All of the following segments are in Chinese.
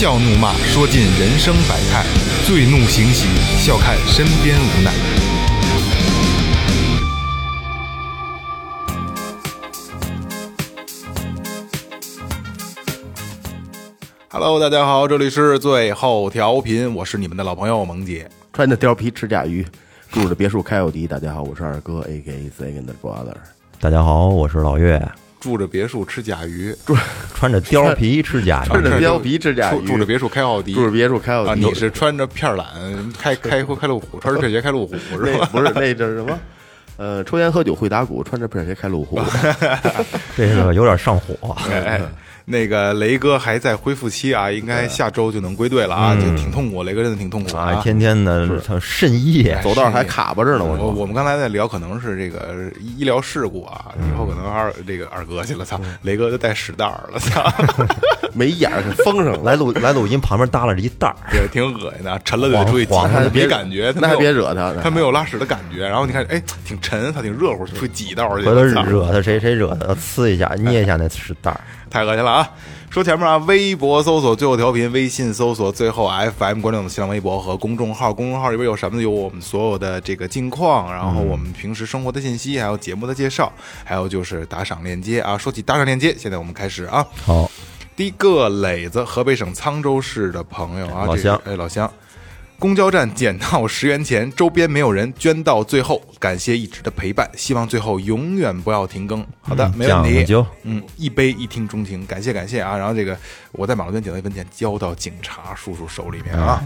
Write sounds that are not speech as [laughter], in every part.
笑怒骂，说尽人生百态；醉怒行喜，笑看身边无奈。Hello，大家好，这里是最后调频，我是你们的老朋友萌姐。穿着貂皮吃甲鱼，住着别墅开奥迪。大家好，我是二哥，A K A Second Brother。大家好，我是老岳，住着别墅吃甲鱼，穿着貂皮吃甲鱼穿着，貂皮吃甲鱼，住住着别墅开奥迪，住着别墅开奥啊！迪。你是穿着片儿懒开开开路虎，穿着皮鞋开路虎是吧？不是那叫什么？呃，抽烟喝酒会打鼓，穿着皮鞋开路虎。[laughs] 这个有点上火。哎哎，那个雷哥还在恢复期啊，应该下周就能归队了啊，就挺痛苦，雷哥真的挺痛苦啊，啊。天天的他肾液，走道还卡巴着呢，我我。我们刚才在聊，可能是这个医疗事故啊，以后可能二这个二哥去了，操，雷哥就带屎袋儿了，操，[laughs] 没眼儿给封上了。来录 [laughs] 来录音，旁边耷拉着一袋儿，对，挺恶心的，沉了就得出去挤，别感觉，他那还别惹他他没有拉屎的感觉，然后你看，哎，挺沉，他挺热乎，出去挤道去回头惹他谁谁惹他，呲一下捏一下那屎袋儿。太恶心了啊！说前面啊，微博搜索最后调频，微信搜索最后 FM，关注我们的新浪微博和公众号。公众号里边有什么呢？有我们所有的这个近况，然后我们平时生活的信息，还有节目的介绍，还有就是打赏链接啊。说起打赏链接，现在我们开始啊。好，第一个磊子，河北省沧州市的朋友啊，老乡哎，老乡。公交站捡到十元钱，周边没有人捐到最后，感谢一直的陪伴，希望最后永远不要停更。好的，没问题。讲究嗯，一杯一听钟情，感谢感谢啊！然后这个我在马路边捡到一分钱，交到警察叔叔手里面啊。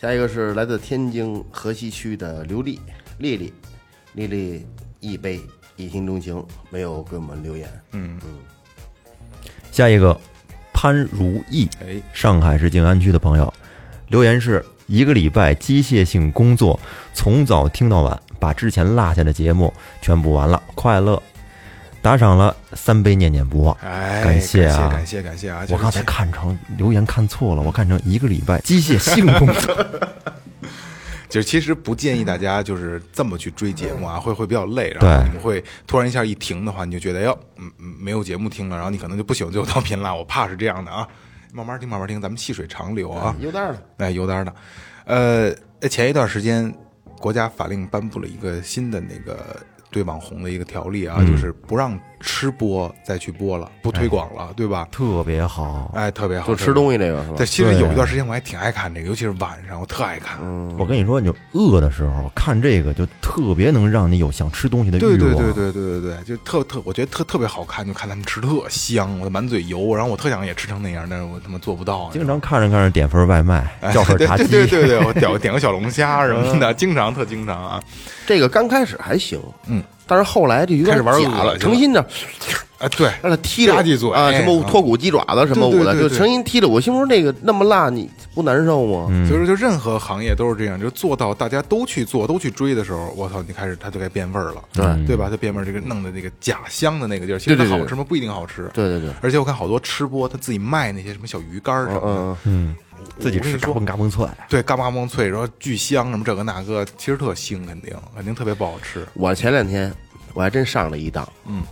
下一个是来自天津河西区的刘丽丽丽，丽丽一杯一听钟情，没有给我们留言。嗯嗯下一个潘如意，哎，上海市静安区的朋友留言是一个礼拜机械性工作，从早听到晚，把之前落下的节目全部完了，快乐。打赏了三杯念念不忘，哎，感谢啊感谢感谢啊！我刚才看成留言看错了，我看成一个礼拜机械性工作。[laughs] 就是其实不建议大家就是这么去追节目啊，会会比较累，然后你们会突然一下一停的话，你就觉得哟，嗯嗯，没有节目听了，然后你可能就不喜欢最后调频了。我怕是这样的啊，慢慢听，慢慢听，咱们细水长流啊。有点儿了，哎，有点儿的。呃，前一段时间，国家法令颁布了一个新的那个对网红的一个条例啊，就是不让吃播再去播了，不推广了，对吧？特别好。哎，特别好，就吃东西这个是吧对，？其实有一段时间我还挺爱看这个，尤其是晚上，我特爱看。我跟你说，你就饿的时候看这个，就特别能让你有想吃东西的欲望。对对对对对对对，就特特，我觉得特特别好看，就看他们吃特香，我满嘴油，然后我特想也吃成那样，但是我他妈做不到啊。经常看着看着点份外卖，哎叫份对炸鸡。对对对对，我点点个小龙虾什么的，经常特经常啊。这个刚开始还行，嗯，但是后来就有点开始玩恶假了，了是吧诚心的哎，对，让他踢了吧唧嘴啊，什么嗯脱骨鸡爪子什么我的，对对对对就成心踢了。我心说那个那么辣，你不难受吗？所以说，就任何行业都是这样，就做到大家都去做、都去追的时候，我操，你开始它就该变味儿了，对对吧？它变味儿，这个弄的那个假香的那个劲儿，其实它对对对好吃吗？不一定好吃。对对对，而且我看好多吃播，他自己卖那些什么小鱼干儿什么的，嗯，嗯，自己吃嘎嘣嘎嘣脆。对，嘎巴嘣脆，然后巨香，什么这个那个，其实特腥，肯定肯定特别不好吃。我前两天我还真上了一当嗯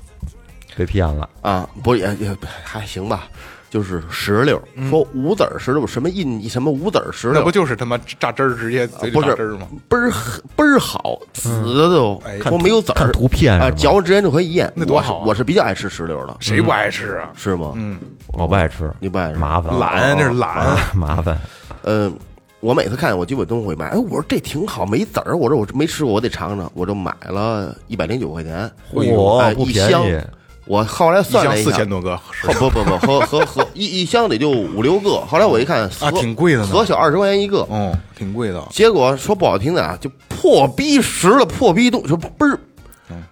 被骗了，啊，不也也还行吧，就是石榴，说无籽儿石榴，什么印什么无籽儿石榴那不，就是他妈榨汁儿直接嘴里不是榨汁儿吗？倍儿倍儿好，紫的都哎，说没有籽儿，看图片啊，嚼完之间就可以咽。那多好啊我是比较爱吃石榴的，谁不爱吃啊？是吗？嗯，我不爱吃，你不爱吃麻烦，懒，那是懒。啊麻烦。嗯，我每次看我基本都会买。哎，我说这挺好，没籽儿。我说我没吃过，我得尝尝。我就买了一百零九块钱，嚯，哎不便一箱宜。我后来算了一下，四千多个，后不不不，和和和一一箱得就五六个。后来我一看，啊合挺贵的呢合小二十块钱一个。哦，挺贵的。结果说不好听的啊，就破逼实了，破逼东，就倍儿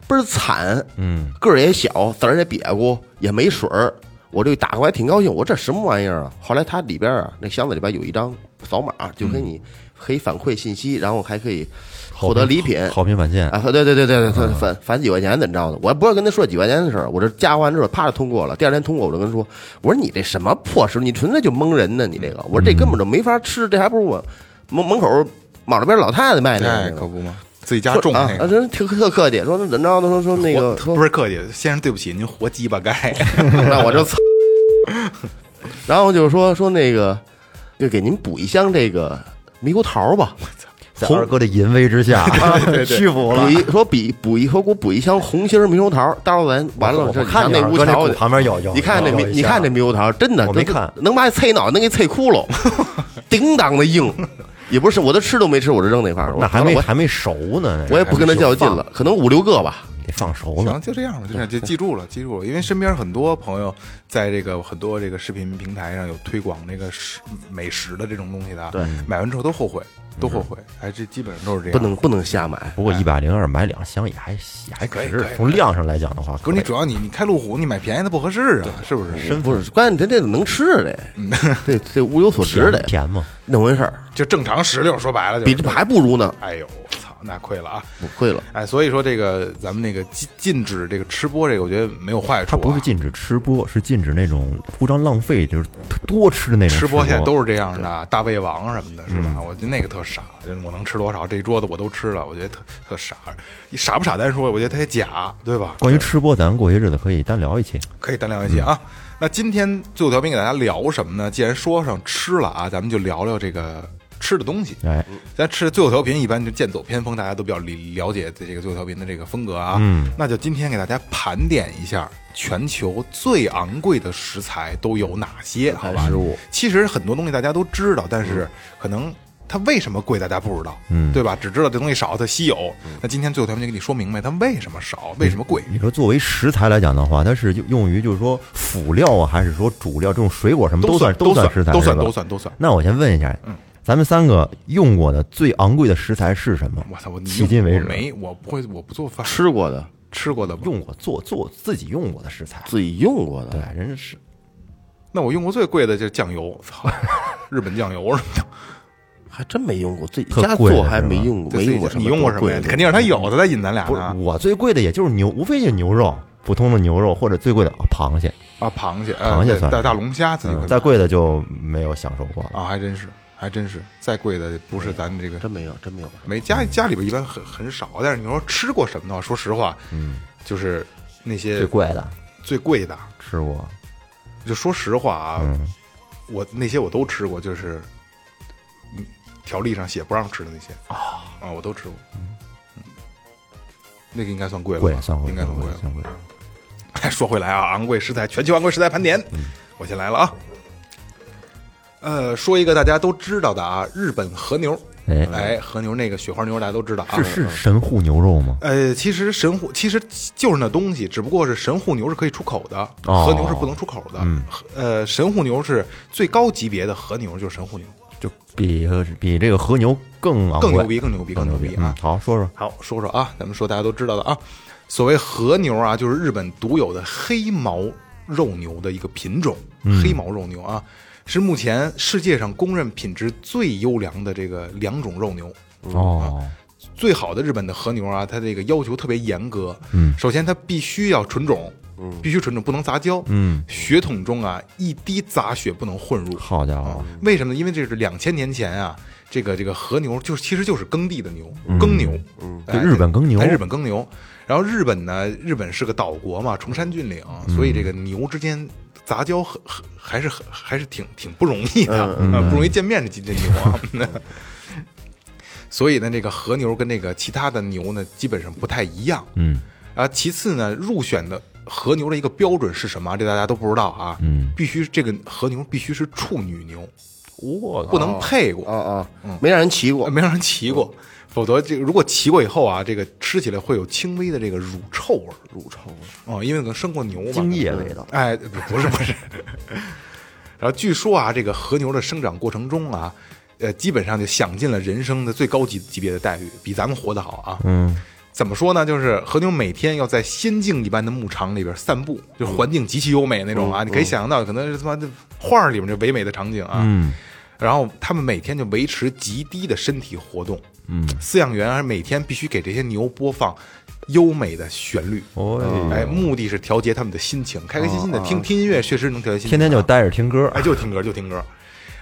倍儿惨，嗯，个儿也小，籽儿也瘪咕，也没水儿。我我这打过来挺高兴，我这什么玩意儿啊？后来它里边啊，那箱子里边有一张扫码，就给你可以反馈信息，然后还可以获得礼品。好评返现，啊，对对对对对，返返返几块钱怎么着的？我还不是跟他说几块钱的事儿，我这加完之后，啪就通过了。第二天通过，我就跟他说，我说你这什么破事，你纯粹就蒙人呢，你这个，我说这根本就没法吃，这还不如我门门口马路边老太太卖的哎，那个。可不吗，自己家种啊，啊种那个。真特特客气，说那怎么着他？说说那个不是客气，先生对不起，您活鸡巴该。[laughs] 那我就操。[laughs] 然后就是说说那个，就给您补一箱这个猕猴桃吧，在二哥的淫威之下 [laughs] [laughs] 屈服了补。一说比补一说给我补一箱红心儿猕猴桃，到时候咱完了我这看那屋那鼓旁边有有，你看那你看下这猕猴桃，真的都我没看能把菜脑能给脆窟窿，[laughs] 叮当的硬，也不是我都吃都没吃，我就扔那块儿了。那还没还没熟呢，我我也不跟他较劲了，可能五六个吧。得放熟了行，。就这样吧，就这样，就记住了，记住了。因为身边很多朋友在这个很多这个视频平台上有推广那个食美食的这种东西的啊，对买完之后都后悔，都后悔，哎，这基本上都是这样。不能不能瞎买，不过一百零二买两箱也还也还可以从量上来讲的话，不是你主要你你开路虎，你买便宜的不合适啊，是不是？不是关键，这这能吃得，这这物有所值得，甜吗？那回事儿，就正常石榴，说白了就比这还不如呢，哎呦，我操，那亏了啊！不亏了。哎，所以说这个咱们那个禁禁止这个吃播，这个我觉得没有坏处、啊。它不是禁止吃播，是禁止那种铺张浪费，就是多吃的那种吃播，现在都是这样的，大胃王什么的，是吧？我觉得那个特傻，我能吃多少，这一桌子我都吃了，我觉得特特傻。你傻不傻单说，我觉得他也假，对吧？关于吃播，咱过些日子可以单聊一期。可以单聊一期啊。那今天最后调频给大家聊什么呢？既然说上吃了啊，咱们就聊聊这个吃的东西。哎，咱吃最后调频一般就剑走偏锋，大家都比较了了解这个最后调频的这个风格啊。嗯，那就今天给大家盘点一下全球最昂贵的食材都有哪些，好吧？食物其实很多东西大家都知道，但是可能它为什么贵大家不知道，嗯对吧？只知道这东西少，它稀有。那今天最后调频就给你说明白它为什么少，为什么贵。你说作为食材来讲的话，它是用于就是说辅料啊，还是说主料？这种水果什么都算都都算食材，都算都算都算。那我先问一下，咱们三个用过的最昂贵的食材是什么？我操！我迄今为止我没，我不会，我不做饭，吃过的，吃过的用过做做自己用过的食材。自己用过的，对，人是那我用过最贵的就是酱油，操，[laughs] 日本酱油什么的。还真没用过，自己特家做还没用过，没用过什么你用过什么？呀肯定是他有的，在引咱俩不是呢。我最贵的，也就是牛，无非就是牛肉，普通的牛肉或者最贵的啊螃蟹，啊，螃蟹，螃蟹算大大龙虾自己嗯再贵的就没有享受过了。啊，还真是，还真是，再贵的不是咱这个真没有，真没有。没家家里边一般很很少，但是你说吃过什么的话，说实话，嗯，就是那些最贵的最贵的，吃过，就说实话啊，嗯，我那些我都吃过，就是嗯条例上写不让吃的那些啊啊，我都吃过，嗯，那个应该算贵了算贵，应该算贵了。算贵。[laughs] 哎，说回来啊，昂贵食材，全球昂贵食材盘点，我先来了啊。呃，说一个大家都知道的啊，日本和牛。哎，哎，和牛那个雪花牛大家都知道啊。是是神户牛肉吗？呃，其实神户其实就是那东西，只不过是神户牛是可以出口的，哦和牛是不能出口的。嗯呃，神户牛是最高级别的和牛，就是神户牛，就比比这个和牛更更牛逼，更牛逼，更牛逼啊！嗯好，说说好，说说啊，咱们说大家都知道的啊，所谓和牛啊，就是日本独有的黑毛肉牛的一个品种，黑毛肉牛啊，是目前世界上公认品质最优良的这个两种肉牛。哦，最好的日本的和牛啊，它这个要求特别严格。嗯首先它必须要纯种，必须纯种，不能杂交。嗯，血统中啊，一滴杂血不能混入。好家伙，为什么呢？因为这是两千年前啊，这个这个和牛就是其实就是耕地的牛，耕牛，嗯对日本耕牛在日本耕牛。然后日本呢，日本是个岛国嘛，崇山峻岭，所以这个牛之间杂交很很还是很还是挺挺不容易的，啊不容易见面这几只牛啊。[laughs] 所以呢，这个和牛跟那个其他的牛呢，基本上不太一样。嗯啊，其次呢，入选的和牛的一个标准是什么？这大家都不知道啊。嗯，必须这个和牛必须是处女牛，我不能配过，啊啊，没让人骑过，没让人骑过，否则这个如果骑过以后啊，这个吃起来会有轻微的这个乳臭味儿乳臭味。哦，因为可能生过牛嘛。精液味道。哎，不是不是。[laughs] 然后据说啊，这个和牛的生长过程中啊，呃，基本上就享尽了人生的最高级级别的待遇，比咱们活得好啊。嗯，怎么说呢？就是和牛每天要在仙境一般的牧场里边散步，就环境极其优美那种啊，你可以想象到，可能是他妈的画儿里面这唯美的场景啊。嗯，然后他们每天就维持极低的身体活动。嗯，饲养员还每天必须给这些牛播放优美的旋律。哦，哎，目的是调节他们的心情，开开心心的听听音乐，确实能调节心情。天天就待着听歌，哎，就听歌就听歌，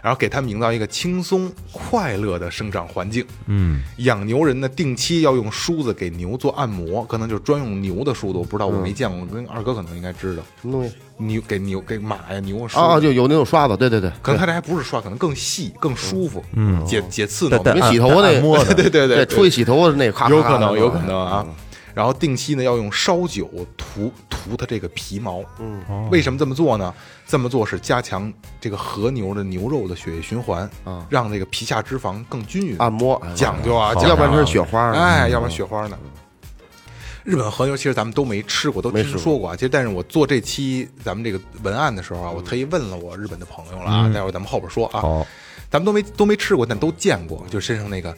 然后给他们营造一个轻松快乐的生长环境。嗯，养牛人呢，定期要用梳子给牛做按摩，可能就是专用牛的梳子，我不知道，我没见过，跟二哥可能应该知道。什么东西？牛给牛给马呀牛梳，啊，就有那种刷子，对对对，可能他这还不是刷，可能更细更舒服，嗯，解解刺挠你。洗头那按摩的，对对对，出去洗头的那咔，[laughs] 有咔咔的可能有可能啊。然后定期呢要用烧酒涂涂它这个皮毛，嗯，为什么这么做呢？这么做是加强这个和牛的牛肉的血液循环，啊让这个皮下脂肪更均匀。按摩讲究啊，要不然就是雪花呢。哎，要不然雪花呢？日本和牛其实咱们都没吃过，都听说过啊。其实，但是我做这期咱们这个文案的时候啊，我特意问了我日本的朋友了啊，待会儿咱们后边说啊。好，咱们都没都没吃过，但都见过，就身上那个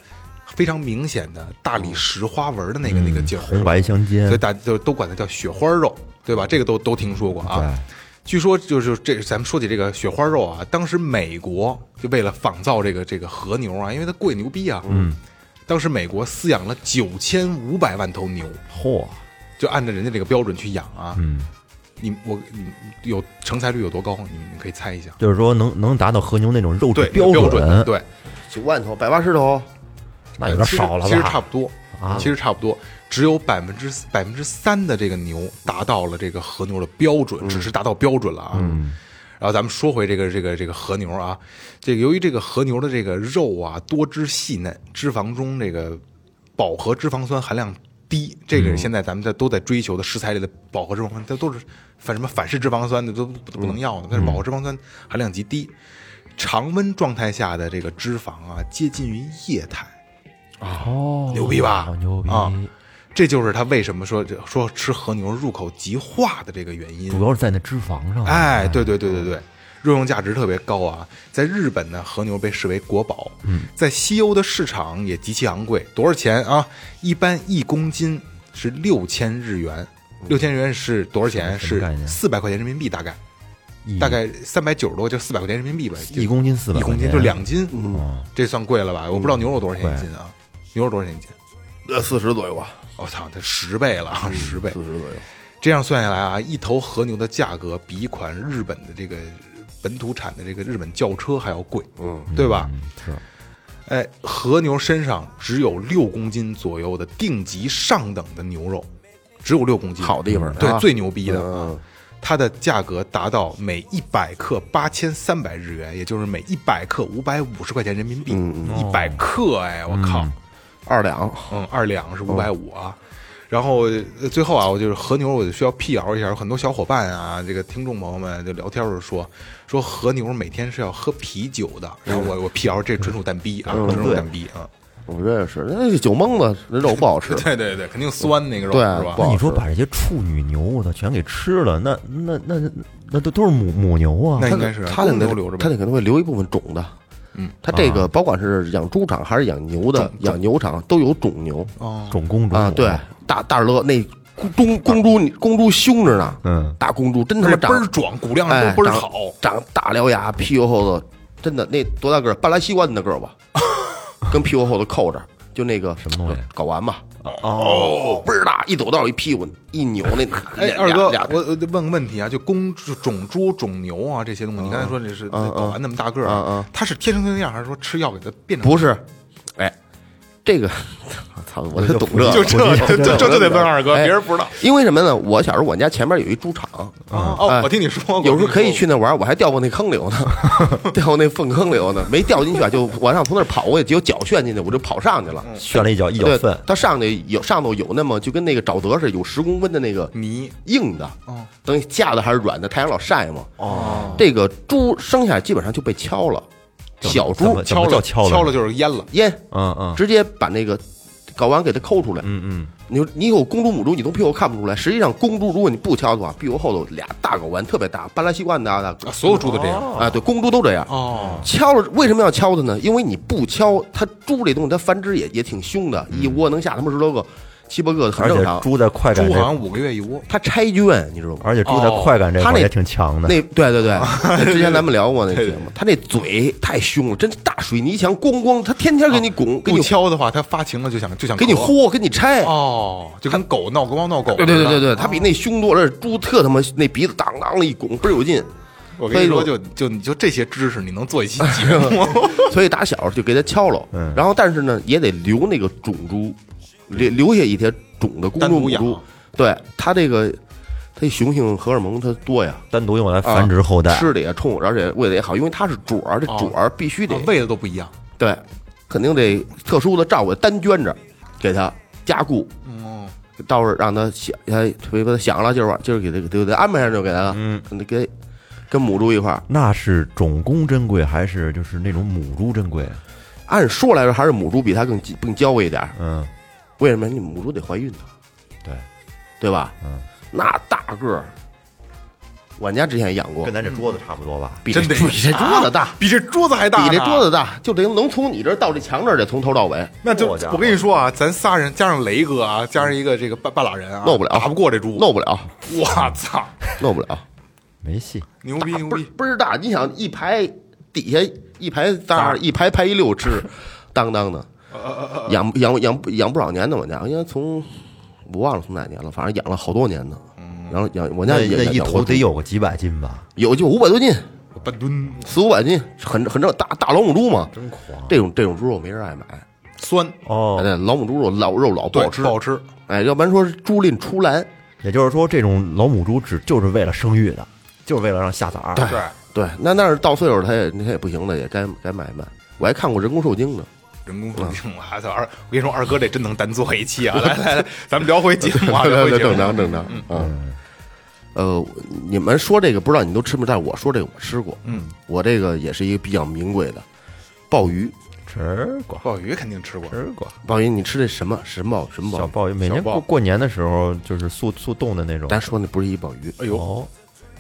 非常明显的大理石花纹的那个、那个劲儿，红白相间。所以，大家就都管它叫雪花肉，对吧？这个都都听说过啊。据说就是这，咱们说起这个雪花肉啊，当时美国就为了仿造这个这个和牛啊，因为它贵牛逼啊，嗯，当时美国饲养了九千五百万头牛，嚯，就按照人家这个标准去养啊。嗯，你我你有成才率有多高？你们可以猜一下。就是说能能达到和牛那种肉质对，标标准。对，九万头，百八十头，那有点少了吧？其实差不多啊其实差不多，只有百分之百分之三的这个牛达到了这个和牛的标准，只是达到标准了啊。然后咱们说回这个这个这个和牛啊，这个由于这个和牛的这个肉啊多汁细嫩，脂肪中这个饱和脂肪酸含量低，这个是现在咱们在都在追求的食材里的饱和脂肪酸，它都是反什么反式脂肪酸的都不不能要的，但是饱和脂肪酸含量极低。常温状态下的这个脂肪啊，接近于液态。哦，牛逼吧牛逼啊这就是他为什么说说吃和牛入口即化的这个原因。主要是在那脂肪上。哎，对对对对对，肉用价值特别高啊！在日本呢，和牛被视为国宝，嗯，在西欧的市场也极其昂贵，多少钱啊？一般一公斤是六千日元，六千日元是多少钱？是四百块钱人民币，大概大概三百九十多，就四百块钱人民币吧，一公斤四百，一公斤就两斤，嗯这算贵了吧？我不知道牛肉多少钱一斤啊？牛肉多少钱一斤？呃，四十左右吧，我操，它十倍了，啊，[laughs] 十倍四。十左右。这样算下来啊，一头和牛的价格比一款日本的这个本土产的这个日本轿车还要贵，嗯，对吧？嗯是哎，和牛身上只有六公斤左右的定级上等的牛肉，只有六公斤，好地方对，啊最牛逼的，嗯它的价格达到每一百克八千三百日元，也就是每一百克五百五十块钱人民币，嗯一百克，哎，我靠，二两，嗯，二两是五百五啊。然后呃最后啊，我就是和牛，我就需要辟谣一下，有很多小伙伴啊，这个听众朋友们就聊天的时候说，说和牛每天是要喝啤酒的。然后我我辟谣，这纯属蛋逼啊，嗯纯属对蛋逼啊。我这也是，那酒蒙子那肉不好吃，[laughs] 对对对，肯定酸那个肉对是吧那你说把这些处女牛，我操，全给吃了，那那那那那都都是母母牛啊那。应该是他那公牛留着呗他那可能会留一部分种的。嗯，他这个甭管是养猪场还是养牛的，养牛场都有种牛哦，种公猪啊。对，大大乐那公公猪公猪凶着呢，嗯，大公猪真他妈倍儿壮，骨量倍儿好。长大獠牙，屁股后头真的那多大个儿？半拉西瓜那个儿吧，[laughs] 跟屁股后头扣着，就那个什么东西睾丸吧，哦，倍儿大，一走道一屁股一扭那。哎，二哥俩，我我问个问题啊，就公就种猪、种牛啊这些东西，你刚才说这是嗯睾丸那么大个儿嗯啊嗯，它是天生就那样，还是说吃药给它变成？不是，哎，这个，我 [laughs] 操，我就懂这个，就这就这就得问二哥，哎别人不知道。因为什么呢？我小时候我家前面有一猪场，哦，哎我听你说过，有时候可以去那玩儿，我还掉过那坑里头呢，[laughs] 掉过那粪坑里头呢，没掉进去啊，就往上从那儿跑过去，结果脚旋进去，我就跑上去了。旋了一脚一脚对粪，，它上去有上头有那么就跟那个沼泽似的，有十公分的那个泥硬的，哦等于架的还是软的，太阳老晒嘛。哦，这个猪生下来基本上就被敲了，小猪敲了敲了敲了就是淹了。烟嗯嗯直接把那个睾丸给它抠出来。嗯嗯，你你有公猪母猪，你从屁股看不出来。实际上，公猪如果你不敲的话，屁股后头俩大睾丸特别大，半拉西瓜那么所有猪都这样啊，对，公猪都这样。哦，敲了为什么要敲它呢？因为你不敲，它猪这东西它繁殖也也挺凶的，一窝能下他妈十多个。七八个很而且正常。猪在快感这，猪好像五个月一窝，它拆圈，你知道吗？而且猪在快感这他那块也挺强的。那对对对，[laughs] 之前咱们聊过那节目，他那嘴太凶了，真是大水泥墙，咣咣，它天天给你拱，给不你敲的话，它发情了就想就想给你豁，给你拆。哦，就跟狗闹光闹狗对。对对对对，他比那凶多了。猪特他妈那鼻子当当的一拱，倍儿有劲。我跟你说，就就你就这些知识，你能做一期节目？[laughs] [laughs] 所以打小就给他敲了，嗯然后但是呢也得留那个种猪，留留下一些种的公单独养猪母猪。对它这个，它雄性荷尔蒙它多呀，单独用来繁殖后代，吃的也冲，而且喂的也好，因为它是主儿，这主儿必须得啊喂的都不一样。对，肯定得特殊的照顾，单捐着给它加固，嗯，到时候让它想，他比如说他想了，今儿晚今儿给它给他安排上就给他，嗯，给跟母猪一块儿。那是种公珍贵还是就是那种母猪珍贵？按说来说，还是母猪比它更更娇贵一点儿。嗯，为什么？你母猪得怀孕呢，对，对吧？嗯，那大个儿，我家之前养过跟，咱这桌子差不多吧？比这真得比这桌子大，[laughs] 比这桌子还大呢，比这桌子大，就得能从你这儿到这墙这儿得从头到尾，那就好家伙我跟你说啊，咱仨人加上雷哥啊，加上一个这个半半拉人啊，弄不了打不过这猪。弄不了，我操，弄不了。没戏。牛逼牛倍儿逼！倍儿大，你想一排底下一排仨一排排一溜吃，当当的，养养养养不少年的，我家，应该从我忘了从哪年了，反正养了好多年呢。然后养我家也那一头得有有个几百斤吧？有就五百多斤，半吨四五百斤，很很正大大老母猪嘛。真狂这种这种猪肉没人爱买，酸，哦！对，老母猪肉老肉老不，好吃不，好吃。哎，要不然说是猪吝出栏，也就是说，这种老母猪只就是为了生育的，就是为了让下崽儿。对，对，那那是到岁数它也它也不行了，也该该卖一卖。我还看过人工受精呢，人工受精了！二，我跟你说，二哥这真能单做一期啊！[laughs] 来来来，咱们聊回节目啊，[laughs] 聊回节目。正常正常，嗯。呃，你们说这个不知道你们都吃没？但我说这个我吃过，嗯，我这个也是一个比较名贵的鲍鱼。吃过，鲍鱼肯定吃过，吃过。鲍鱼，你吃的什么什么鲍什么小鲍鱼？鲍鱼，每年过过年的时候就是速速冻的那种。咱说那不是一鲍鱼，哎呦，哦，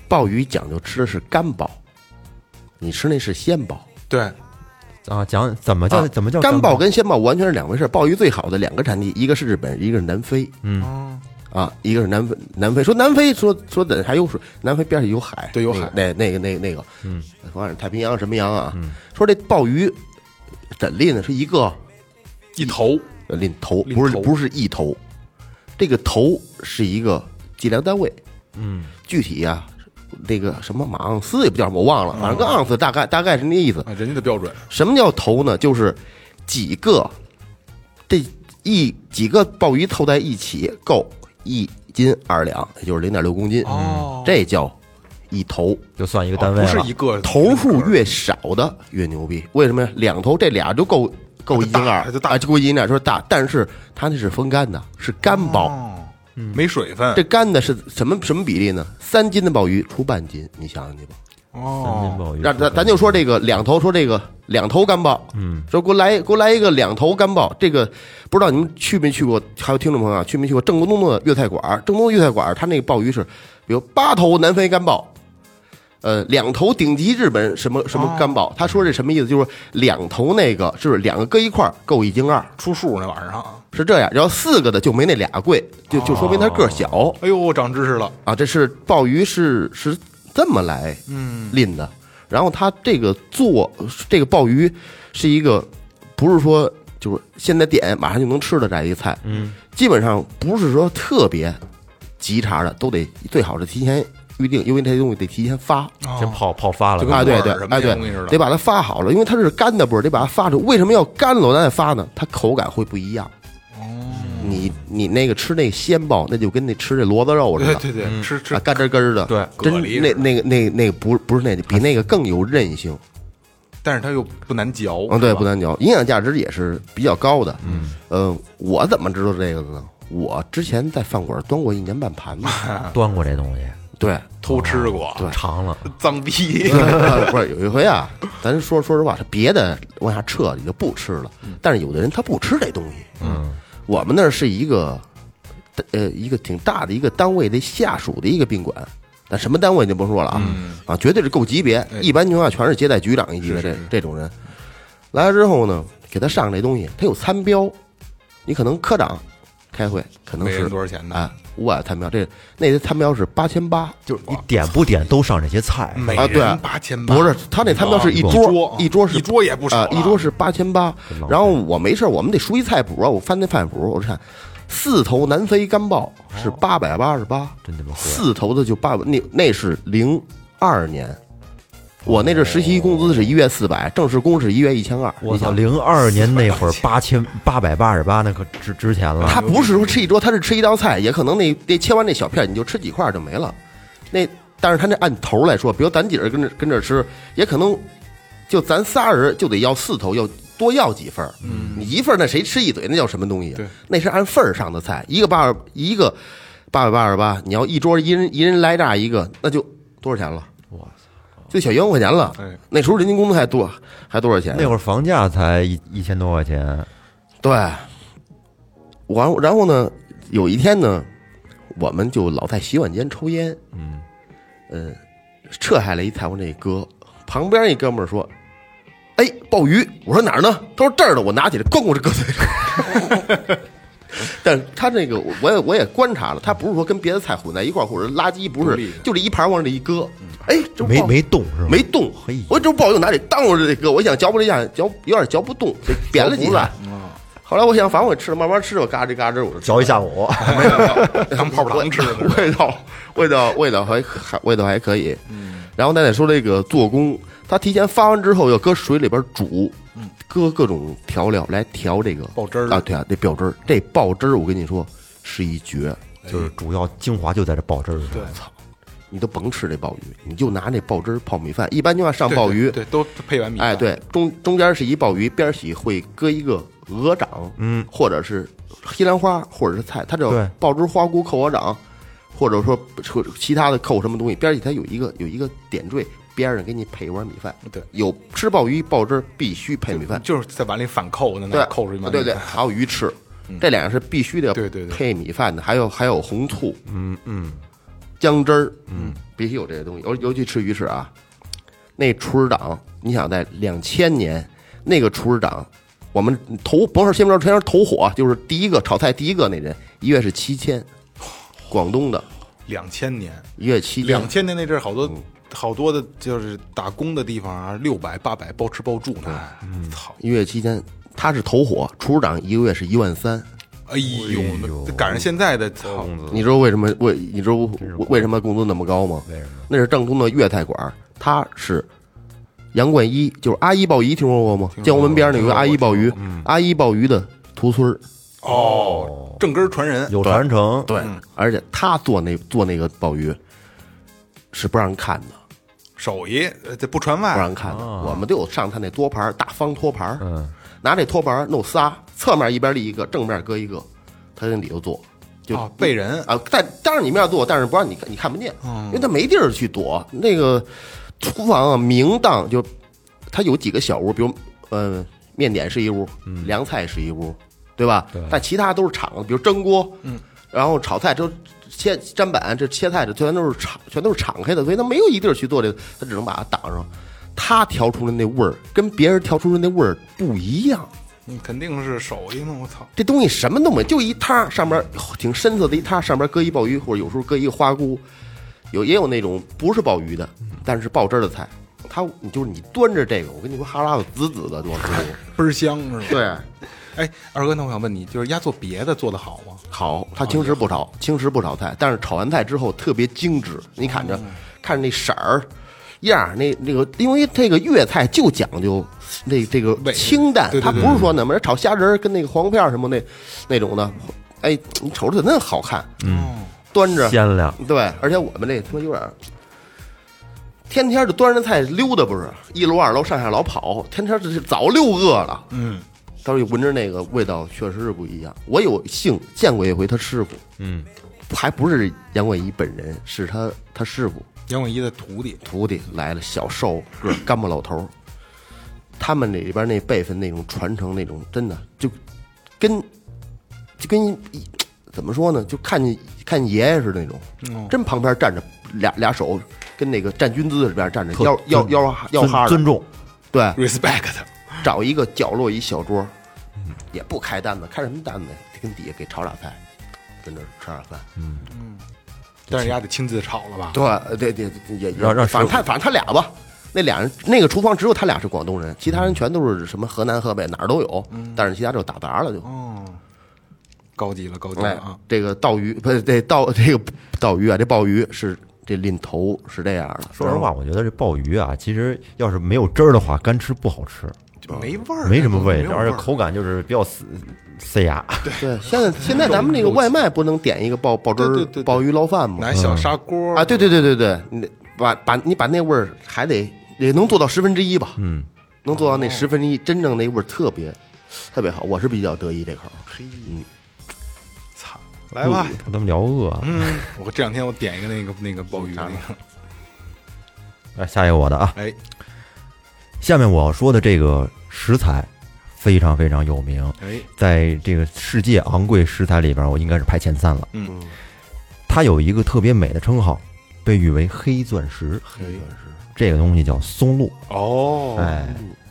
鲍鱼讲究吃的是干鲍，你吃那是鲜鲍。对，啊，讲怎么叫啊怎么叫干鲍鲍跟鲜鲍完全是两回事。鲍鱼最好的两个产地，一个是日本，一个是南非嗯嗯，啊，一个是南非。南非说南非说说的还有水，南非边上有海，对有海那那那个那个那个，嗯，反正太平洋什么洋啊？嗯说这鲍鱼怎拎呢？是一个一头呃拎头，拎头不是不是一头，这个头是一个计量单位，嗯具体呀、那个什么马盎司也不叫什么，我忘了，反正跟盎司大概大概是那意思。啊，人家的标准，什么叫头呢？就是几个这一几个鲍鱼凑在一起够一斤二两，也就是零点六公斤，哦这叫一头。就算一个单位不了。是一个头数越少的越牛逼，为什么呀？两头这俩就够够一斤二，就大啊，就够一斤二，就是大。但是它那是风干的，是干鲍。哦，没水分这干的是什么什么比例呢？三斤的鲍鱼出半斤，你想想去吧。三斤哦，鲍鱼，让咱咱就说这个两头，说这个两头干鲍，嗯，说给我来给我来一个两头干鲍。这个不知道你们去没去过？还有听众朋友啊，去没去过正宗的粤菜馆？正宗的粤菜馆，它那个鲍鱼是，比如八头南非干鲍，呃，两头顶级日本什么什么干鲍。他说这什么意思？就是两头那个就是两个搁一块儿够一斤二，出数那晚上啊，是这样。然后四个的就没那俩贵，就就说明它个儿小哎呦，长知识了，啊。这是鲍鱼是是这么来嗯，拎的。然后它这个做这个鲍鱼是一个不是说就是现在点马上就能吃的这样一个菜，嗯，基本上不是说特别急茬的，都得最好是提前预定，因为这东西得提前发先泡泡发了啊，对对哎对得把它发好了，因为它是干的不是得把它发出。为什么要干了咱再发呢？它口感会不一样。哦，你你那个吃那鲜鲍，那就跟那吃这骡子肉似的，对对对，吃吃啊，干吱根儿的，对真那那个那那个不不是那个，比那个更有韧性。但是它又不难嚼，嗯，对，不难嚼，营养价值也是比较高的。嗯，呃，我怎么知道这个的呢？我之前在饭馆端过一年半盘子，[laughs] 端过这东西，对，偷吃过，对。尝了，脏逼，不是有一回啊，咱说说实话，他别的往下撤你就不吃了，但是有的人他不吃这东西。嗯，我们那儿是一个，呃，一个挺大的一个单位的下属的一个宾馆，但什么单位就不说了啊，啊，绝对是够级别，一般情况下全是接待局长一级的这这种人。来了之后呢，给他上这东西，他有餐标，你可能科长开会，可能是人多少钱呢？啊五百餐标，这那些餐标是八千八，就是你点不点都上这些菜，每啊对人八千八，不是他那餐标是一一桌桌一桌是一桌也不少一桌是八千八然后我没事，我们得熟悉菜谱啊，我翻那菜谱，我看四头南非干鲍是八百八十八，真他妈贵四头的就八百，那那是零二年，我那阵实习工资是一月四百，正式工是一月一千二。我操，零二年那会儿 [laughs] 八千八百八十八，那可值值钱了。他不是说吃一桌，他是吃一道菜，也可能那那切完那小片，你就吃几块就没了。那但是他那按头来说，比如咱几人跟着跟着吃，也可能就咱仨人就得要四头，要多要几份嗯，你一份那谁吃一嘴，那叫什么东西？那是按份儿上的菜，一个八一个八百八十八，你要一桌一人一人来这一个，那就多少钱了？就小一万块钱了。哎那时候人均工资还多，还多少钱？那会儿房价才一一千多块钱，对，完然后呢，有一天呢，我们就老在洗碗间抽烟，嗯，嗯，撤下来一菜，我那哥旁边一哥们儿说：“哎，鲍鱼。”我说哪儿呢？他说这儿呢。我拿起来，咣咣就搁嘴上。[laughs] 但是他这个，我也我也观察了，他不是说跟别的菜混在一块儿，或者垃圾不是就这一盘往这一搁，哎，这没没动是吧？没动嘿。我这不好用拿这当我这搁，我想嚼不了一下，嚼有点嚼不动，就扁了几下。后来我想，反正我吃了，慢慢吃，我嘎吱嘎吱，我就嚼一下午，当泡泡糖吃的。味道味道味道还还味道还可以。然后咱再说这个做工，它提前发完之后要搁水里边煮，搁各种调料来调这个爆汁儿啊，对啊，这爆汁儿，这爆汁儿我跟你说是一绝，就是主要精华就在这爆汁儿上。对你都甭吃这鲍鱼，你就拿这爆汁儿泡米饭。一般情况下上鲍鱼，对，对都配完米饭。哎，对，中中间是一鲍鱼，边儿起会搁一个鹅掌，嗯，或者是西兰花，或者是菜，它这对爆汁花菇扣鹅掌，或者说说其他的扣什么东西，边儿起它有一个有一个点缀，边上给你配一碗米饭。对有吃鲍鱼鲍汁必须配米饭，就是在碗里反扣的，对那，扣出一碗对对，还有鱼翅，这两个是必须的，对对对配米饭的，还有还有红醋、嗯嗯，姜汁儿，嗯，必须有这些东西，尤尤其吃鱼翅啊。那厨师长，你想在两千年那个厨师长，我们头不是先不说先说头火，就是第一个炒菜第一个那人，一月是七千，广东的两千年，一月七千两，千年那阵儿好多嗯好多的，就是打工的地方啊，六百八百包吃包住呢。操！一月期间，他是头火，厨师长一个月是一万三。哎呦，那赶上现在的操，你知道为什么为你知道为什么工资那么高吗？为什么？那是正宗的粤菜馆，他是杨冠一，就是阿姨鲍鱼，听说过吗？建国门边儿那有个阿姨鲍鱼，阿姨鲍鱼的徒孙儿，哦，正根儿传人，有传承，对，而且他做那做那个鲍鱼是不让人看的，手艺呃这不传外不让，人看的。我们都有上他那托盘大方托盘，嗯，拿这托盘弄仨，侧面一边立一个，正面搁一个，他在里头做，就啊，背人啊，但当着你面做，但是不让你看，你看不见，因为他没地儿去躲。那个厨房啊，明档就他有几个小屋，比如呃，面点是一屋，凉菜是一屋，对吧？对但其他都是敞的，比如蒸锅，嗯，然后炒菜都切砧板，这切菜的全都是敞，全都是敞开的，所以他没有一地儿去做这个，他只能把它挡上。他调出来那味儿跟别人调出来那味儿不一样。你肯定是手艺嘛，我操！这东西什么都没，就一汤，上边挺深色的一汤，上边搁一鲍鱼，或者有时候搁一个花菇，有也有那种不是鲍鱼的，但是爆汁儿的菜。它你就是你端着这个，我跟你说，哈喇子紫紫的，往出流。[laughs] 倍儿香是吧？对，哎，二哥，那我想问你，就是丫做别的做的好吗？好，他轻食不炒，轻食不炒菜，但是炒完菜之后特别精致。你看着，看着那色儿样儿，那那个，因为这个粤菜就讲究那这个清淡对，对它不是说那么炒虾仁儿跟那个黄片儿什么那那种的，哎，你瞅着那好看，嗯，端着鲜亮，对，而且我们这他妈有点儿，天天就端着菜溜达，不是一楼二楼上下老跑，天天这是早溜饿了。嗯，到时候闻着那个味道确实是不一样。我有幸见过一回他师傅，嗯，还不是杨广一本人，是他他师傅杨广一的徒弟，徒弟来了，小瘦个干巴老头儿。他们那里边那辈分那种传承那种，真的就跟就跟一怎么说呢？就看见看见爷爷似的那种，嗯，真旁边站着俩俩手跟那个站军姿这边站着，特腰腰尊腰哈尊，重，对，respect，找一个角落一小桌，也不开单子，开什么单子呀？跟底下给炒俩菜，跟这吃点饭。嗯但是人家得亲自炒了吧？对对对，也让让反正他反正他俩吧，那俩人那个厨房只有他俩是广东人，其他人全都是什么河南河北哪儿都有，但是其他就打杂了就。哦，高级了，高级了哎啊！，这个鲍鱼不是这鲍这个鲍鱼啊，这鲍鱼是这鳞头是这样的。说实话，我觉得这鲍鱼啊，其实要是没有汁儿的话，干吃不好吃，就没味儿，没什么味道，而且口感就是比较死塞牙。对，现在现在咱们那个外卖不能点一个鲍鲍汁儿对对对对鲍鱼捞饭吗？拿小砂锅啊，对对对对对，你得把把你把那味儿还得也能做到十分之一吧？嗯，能做到那十分之一，真正那味儿特别特别好，我是比较得意这口儿。来吧。我他们聊饿啊！嗯，我这两天我点一个那个那个鲍鱼那个，来下一个我的啊，哎，下面我要说的这个食材非常非常有名，哎，在这个世界昂贵食材里边，我应该是排前三了。嗯，它有一个特别美的称号，被誉为黑钻石。黑钻石，这个东西叫松露，哦，哎，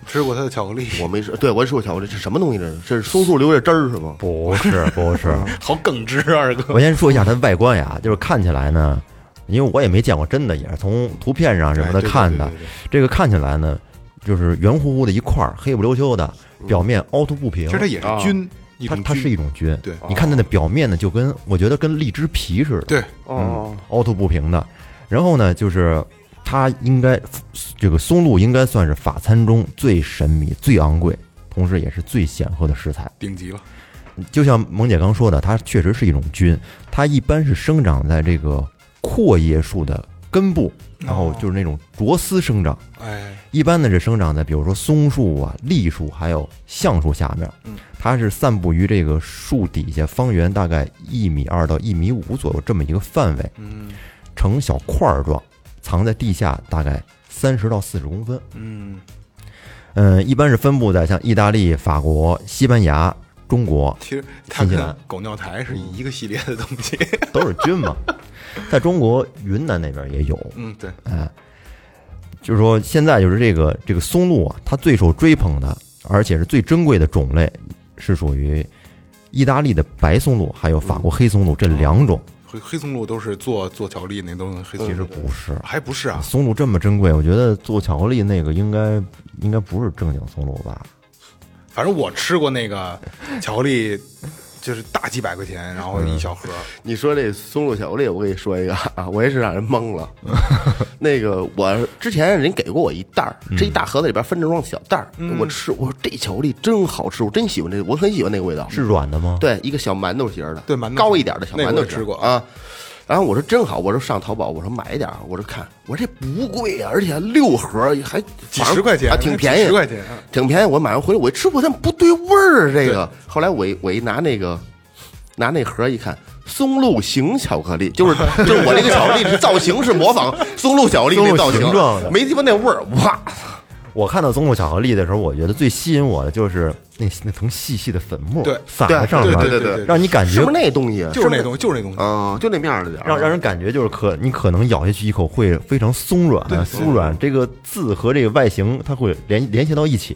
吃过它的巧克力，[laughs] 我没吃，对我吃过巧克力，这什么东西这是？这是松树留下汁儿是吗？不是 [laughs] 不是，好耿直啊，二哥。我先说一下它的外观呀，就是看起来呢，因为我也没见过真的，也是从图片上什么的看的。这个看起来呢，就是圆乎乎的一块儿，黑不溜秋的，表面凹凸不平。其实。它也是菌，它它是一种菌，对。你看它的表面呢，就跟我觉得跟荔枝皮似的，对，哦，凹凸不平的。然后呢，就是它应该这个松露应该算是法餐中最神秘、最昂贵，同时也是最显赫的食材。顶级了。就像萌姐刚说的，它确实是一种菌，它一般是生长在这个阔叶树的根部，然后就是那种着丝生长。哎，一般呢是生长在比如说松树啊、栗树还有橡树下面嗯，它是散布于这个树底下方圆大概一米二到一米五左右这么一个范围，嗯呈小块儿状，藏在地下大概三十到四十公分。嗯，嗯，一般是分布在像意大利、法国、西班牙、中国，其实它跟新西兰狗尿苔是一个系列的东西。[laughs] 都是菌嘛。[laughs] 在中国云南那边也有，嗯，对，哎，就是说现在就是这个这个松露啊，它最受追捧的，而且是最珍贵的种类，是属于意大利的白松露，还有法国黑松露这两种。黑黑松露都是做做巧克力那东西黑松露，其实不是，还不是啊？松露这么珍贵，我觉得做巧克力那个应该应该不是正经松露吧？反正我吃过那个巧克力，就是大几百块钱，然后一小盒。你说这松露巧克力，我跟你说一个啊，我也是让人懵了。[laughs] 那个我之前人给过我一袋儿，这一大盒子里边分着装小袋儿，我吃，我说这巧克力真好吃，我真喜欢这个，我很喜欢那个味道。是软的吗？对，一个小馒头型儿的，对馒头高一点的小馒头吃过啊。然后我说真好，我说上淘宝，我说买一点，我说看，我说这不贵啊，而且六盒还几十块钱还，挺便宜，几十块钱啊挺便宜。我买完回来我一吃，我怎么不对味儿啊？这个后来我一我一拿那个拿那盒一看，松露型巧克力，就是就是我这个巧克力是造型是模仿松露巧克力那造型没鸡巴那味儿，哇！我看到松露巧克力的时候，我觉得最吸引我的就是那那层细细的粉末，对撒在上面，对对对对让你感觉是不是那东西啊？就是那东西，就是那东西。啊，就那面儿的点儿，让让人感觉就是可你可能咬下去一口会非常松软、对酥软，这个字和这个外形它会联联系到一起。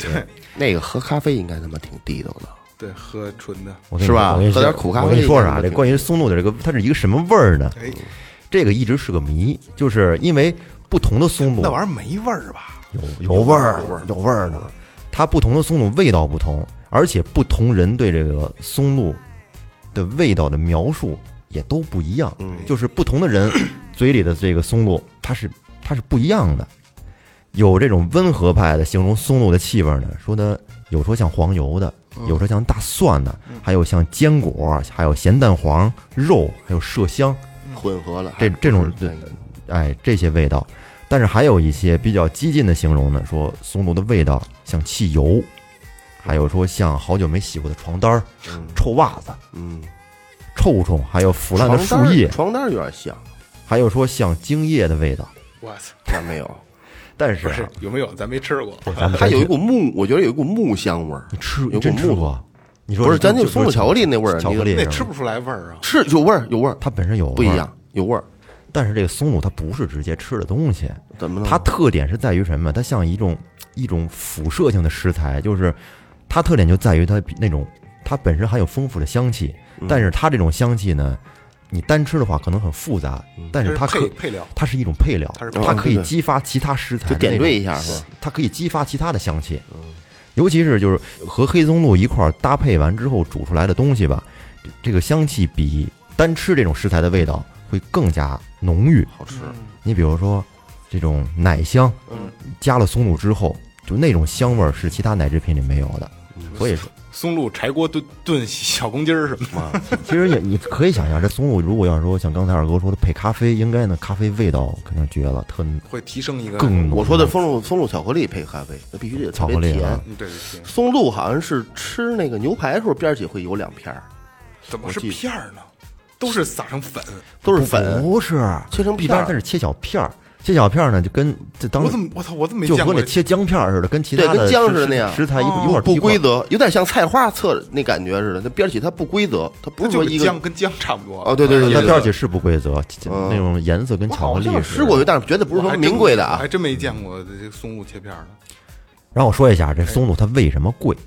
那个喝咖啡应该他妈挺地道的。对，喝纯的。我跟你是吧我跟你说喝点苦咖啡我跟你说啥？这关于松露的这个，它是一个什么味儿呢？哎，这个一直是个谜，就是因为不同的松露那玩意儿没味儿吧？有有味儿，有味儿的。它不同的松露味道不同，而且不同人对这个松露的味道的描述也都不一样。嗯就是不同的人 [coughs] 嘴里的这个松露，它是它是不一样的。有这种温和派的形容松露的气味呢，说它有说像黄油的，有说像大蒜的，还有像坚果，还有咸蛋黄、肉，还有麝香。混合了，这这种还不是哎，这些味道。但是还有一些比较激进的形容呢，说松露的味道像汽油，还有说像好久没洗过的床单儿、臭袜子、嗯，臭虫，还有腐烂的树床单儿叶，床单儿有点像，还有说像精液的味道。我操，那没有，但是啊是有没有？咱没吃过。它有一股木，我觉得有一股木香味儿。你吃有真股木吃过？你说不是，咱就松露巧克力那味儿，巧克力那吃不出来味儿啊。是有味儿，有味儿，它本身有味儿不一样，，有味儿。但是这个松露它不是直接吃的东西，怎么了？它特点是在于什么？它像一种一种辐射性的食材，就是它特点就在于它比那种它本身含有丰富的香气，但是它这种香气呢，你单吃的话可能很复杂，但是它可配配料，它是一种配料，它它可以激发其他食材就点缀一下是吧？它可以激发其他的香气，尤其是就是和黑松露一块儿搭配完之后煮出来的东西吧，这个香气比单吃这种食材的味道会更加浓郁。好吃，你比如说这种奶香，加了松露之后，就那种香味儿是其他奶制品里没有的。所以说，松露柴锅炖炖小公鸡儿什么的，[laughs] 其实也你可以想象，这松露如果要是说像刚才二哥说的配咖啡，应该呢咖啡味道肯定绝了，特会提升一个更浓我说的松露松露巧克力配咖啡，那必须得特别甜巧克力啊。嗯对对对，松露好像是吃那个牛排的时候边儿起会有两片儿，怎么是片儿呢？都是撒成粉，都是粉，不是切成片儿是切小片儿，切小片儿呢就跟这当我怎么我操我怎么没就见过和那切姜片儿似的，跟其他的对跟姜似的那样食材一哦一块儿不规则。有点像菜花侧那感觉似的。那边儿起它不规则，它不它是是说一个姜跟姜差不多哦对对对对它边儿起是不规则，嗯那种颜色跟巧克力。吃过，但是绝对不是说还真名贵的啊我还。真没见过这个松露切片儿的。然后我说一下这松露它为什么贵，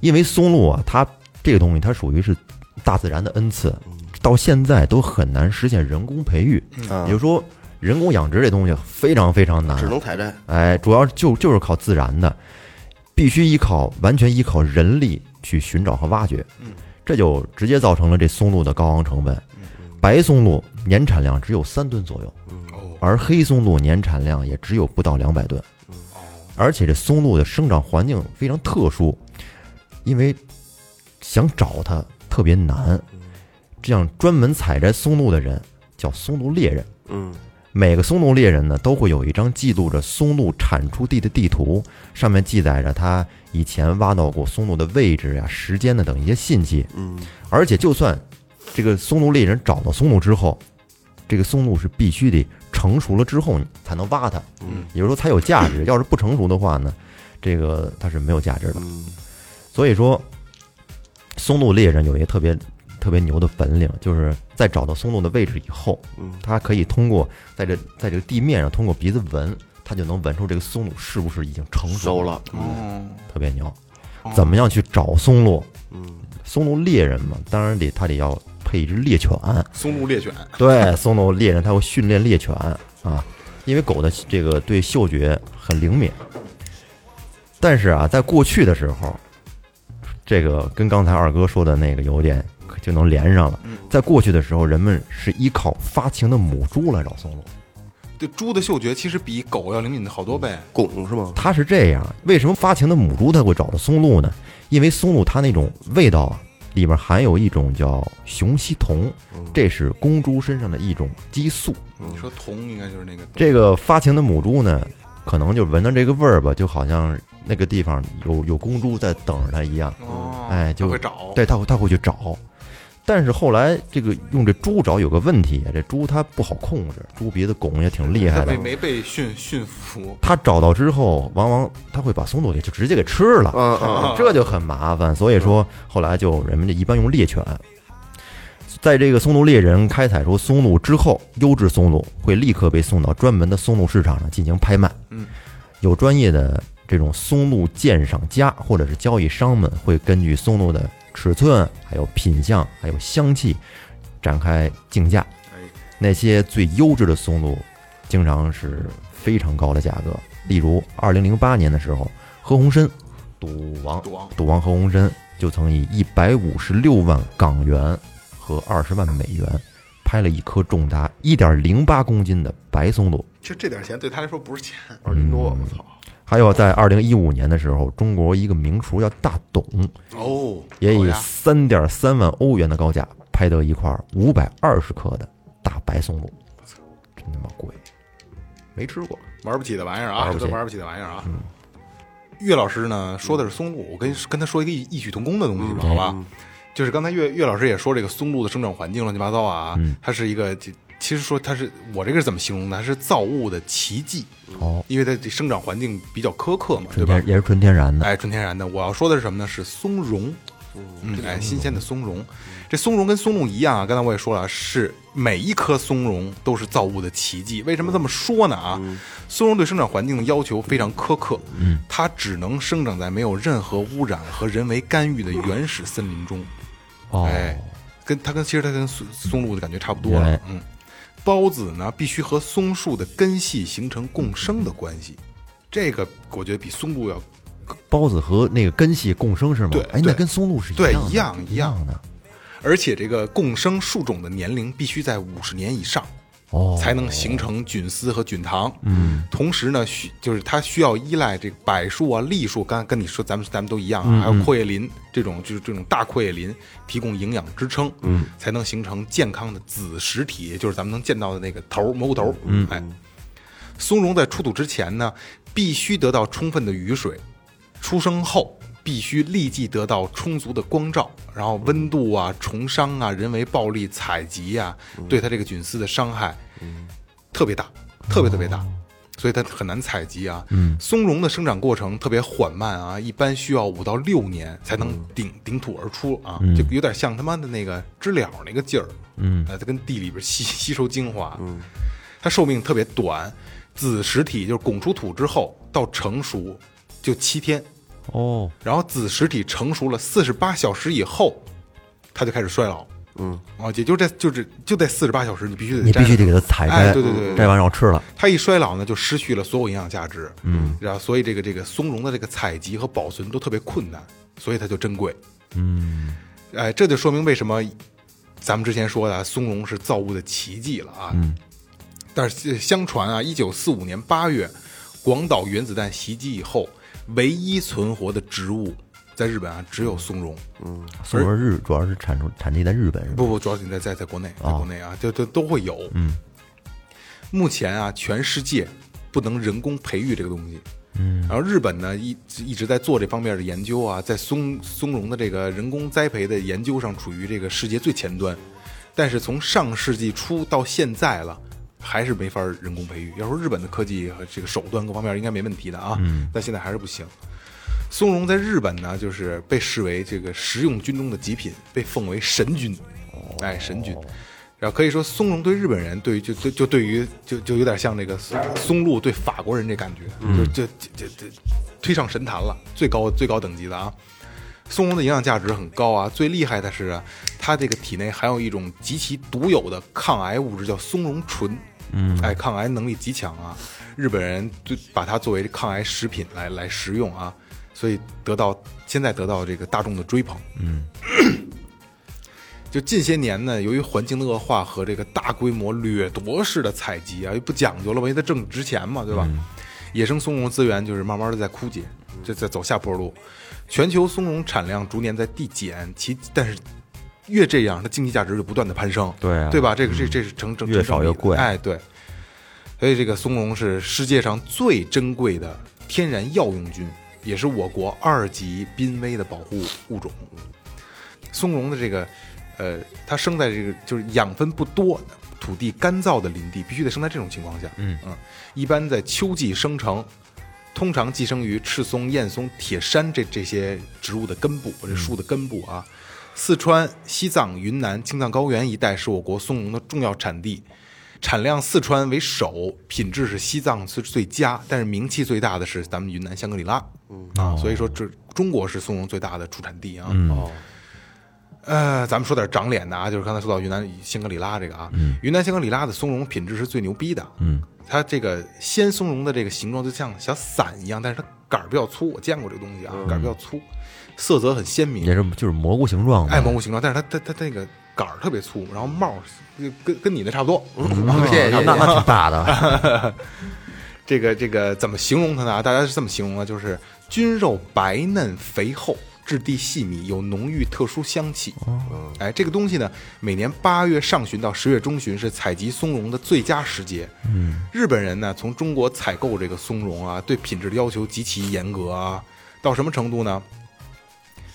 因为松露啊，它这个东西它属于是大自然的恩赐，到现在都很难实现人工培育，嗯。也就是说人工养殖这东西非常非常难。只，能采摘。哎，主要就就是靠自然的，必须依靠完全依靠人力去寻找和挖掘，嗯。这就直接造成了这松露的高昂成本。白松露年产量只有三吨左右，哦，而黑松露年产量也只有不到两百吨。而且这松露的生长环境非常特殊，因为想找它特别难。这样专门采摘松露的人叫松露猎人。嗯，每个松露猎人呢，都会有一张记录着松露产出地的地图，上面记载着他以前挖到过松露的位置呀、时间的等一些信息。嗯，而且就算这个松露猎人找到松露之后，这个松露是必须得成熟了之后才能挖它，嗯，也就是说才有价值。要是不成熟的话呢，这个它是没有价值的。嗯所以说，松露猎人有一个特别特别牛的本领，就是在找到松露的位置以后，嗯，他可以通过在这在这个地面上通过鼻子闻，它就能闻出这个松露是不是已经成熟熟了。嗯，特别牛。怎么样去找松露？嗯，松露猎人嘛，当然得他得要配一只猎犬。松露猎犬，对，松露猎人他会训练猎犬啊，因为狗的这个对嗅觉很灵敏。但是啊，在过去的时候，这个跟刚才二哥说的那个有点就能连上了。在过去的时候，人们是依靠发情的母猪来找松露。对猪的嗅觉其实比狗要灵敏的好多倍。拱是吗？它是这样，为什么发情的母猪它会找到松露呢？因为松露它那种味道啊，里边含有一种叫雄烯酮，这是公猪身上的一种激素。你说酮应该就是那个这个发情的母猪呢，可能就闻到这个味儿吧，就好像那个地方有有公猪在等着它一样。哦，哎就会找，对，它会它会去找。但是后来这个用这猪找有个问题，这猪它不好控制，猪鼻子拱也挺厉害的它没。没被驯驯服。它找到之后，往往它会把松露给就直接给吃了。嗯嗯这就很麻烦。所以说，后来就人们就一般用猎犬。在这个松露猎人开采出松露之后，优质松露会立刻被送到专门的松露市场上进行拍卖。嗯，有专业的这种松露鉴赏家或者是交易商们会根据松露的尺寸、还有品相、还有香气展开竞价。哎，那些最优质的松露，经常是非常高的价格。例如，二零零八年的时候，何鸿燊，赌王，赌王赌王何鸿燊就曾以一百五十六万港元和二十万美元，拍了一颗重达一点零八公斤的白松露。其实这点钱对他来说不是钱。二斤多，我操！还有在二零一五年的时候，中国一个名厨叫大董，哦，也以三点三万欧元的高价拍得一块五百二十克的大白松露，真他妈贵，没吃过。玩不起的玩意儿啊，这都玩不起的玩意儿啊。岳老师呢说的是松露，我跟跟他说一个异异曲同工的东西吧，好吧？就是刚才岳岳老师也说这个松露的生长环境乱七八糟啊，嗯它是一个，其其实说它是我这个是怎么形容呢？它是造物的奇迹，哦，因为它这生长环境比较苛刻嘛，对吧？也是纯天然的。哎，纯天然的。我要说的是什么呢？是松茸。嗯，哎，新鲜的松茸，这松茸跟松露一样啊，刚才我也说了，是每一颗松茸都是造物的奇迹。为什么这么说呢？啊，松茸对生长环境的要求非常苛刻，嗯，它只能生长在没有任何污染和人为干预的原始森林中。哦，哎，跟它跟其实它跟松松露的感觉差不多了。嗯，孢子呢必须和松树的根系形成共生的关系，这个我觉得比松露要孢子和那个根系共生是吗？对哎，那跟松露是对样的一样一一样的。而且这个共生树种的年龄必须在五十年以上，哦，才能形成菌丝和菌糖。嗯，同时呢，需就是它需要依赖这个柏树啊、栎树，刚才跟你说，咱们咱们都一样啊，还有阔叶林这种，就是这种大阔叶林提供营养支撑，嗯，才能形成健康的子实体，就是咱们能见到的那个头蘑菇头儿。嗯，哎，松茸在出土之前呢，必须得到充分的雨水，出生后必须立即得到充足的光照，然后温度啊、虫伤啊、人为暴力采集啊，对它这个菌丝的伤害特别大，特别特别大，所以它很难采集啊。松茸的生长过程特别缓慢啊，一般需要五到六年才能顶顶土而出啊，就有点像他妈的那个知了那个劲儿，嗯，它跟地里边 [laughs] 吸吸收精华，嗯，它寿命特别短，子实体就是拱出土之后到成熟就七天，哦，然后子实体成熟了四十八小时以后，它就开始衰老。嗯，啊，也就这就是就在四十八小时，你必须得摘你必须得给它采摘，哎对对对对摘完然后吃了。它一衰老呢，就失去了所有营养价值。嗯，然后所以这个这个松茸的这个采集和保存都特别困难，所以它就珍贵。嗯，哎，这就说明为什么咱们之前说的啊松茸是造物的奇迹了啊。嗯，但是相传啊，一九四五年八月，广岛原子弹袭击以后，唯一存活的植物在日本啊只有松茸。嗯松茸日主要是产出产地在日本是吧？不不，主要是你在在在国内，在国内啊，就就都会有。嗯，目前啊，全世界不能人工培育这个东西。嗯，然后日本呢一一直在做这方面的研究啊，在松松茸的这个人工栽培的研究上处于这个世界最前端，但是从上世纪初到现在了。还是没法人工培育。要说日本的科技和这个手段各方面应该没问题的啊，但现在还是不行。松茸在日本呢，就是被视为这个食用菌中的极品，被奉为神菌，哎，神菌。然后可以说，松茸对日本人，对于就就就对于就就有点像那个松松露对法国人这感觉，就就就就推上神坛了，最高最高等级的啊。松茸的营养价值很高啊，最厉害的是啊，它这个体内含有一种极其独有的抗癌物质，叫松茸醇。嗯，哎，抗癌能力极强啊，日本人就把它作为抗癌食品来来食用啊，所以得到现在得到这个大众的追捧。嗯，[coughs] 就近些年呢，由于环境的恶化和这个大规模掠夺式的采集啊，又不讲究了嘛，因为它挣值钱嘛，对吧？野生松茸资源就是慢慢的在枯竭，就在走下坡路。全球松茸产量逐年在递减，其但是越这样，它经济价值就不断的攀升，对啊对吧？这个这这是成成越少越贵哎，对。所以这个松茸是世界上最珍贵的天然药用菌，也是我国二级濒危的保护物种。松茸的这个，呃，它生在这个就是养分不多、土地干燥的林地，必须得生在这种情况下。嗯嗯，一般在秋季生成，通常寄生于赤松、燕松、铁杉这这些植物的根部，这树的根部啊。四川、西藏、云南、青藏高原一带是我国松茸的重要产地，产量四川为首，品质是西藏是最佳，但是名气最大的是咱们云南香格里拉。嗯啊，所以说这中国是松茸最大的出产地啊。哦，呃，咱们说点长脸的啊，就是刚才说到云南香格里拉这个啊，云南香格里拉的松茸品质是最牛逼的。嗯，它这个鲜松茸的这个形状就像小伞一样，但是它杆儿比较粗，我见过这个东西啊，杆儿比较粗，色泽很鲜明，也是就是蘑菇形状的，爱蘑菇形状，但是它它它它那个杆儿特别粗，然后帽儿跟跟跟你的差不多。[laughs] 谢谢谢谢。那那挺大的，[laughs] 这个这个怎么形容它呢？大家是这么形容的，就是菌肉白嫩肥厚，质地细密，有浓郁特殊香气。哎，这个东西呢，每年八月上旬到十月中旬是采集松茸的最佳时节。嗯，日本人呢从中国采购这个松茸啊，对品质的要求极其严格啊，到什么程度呢？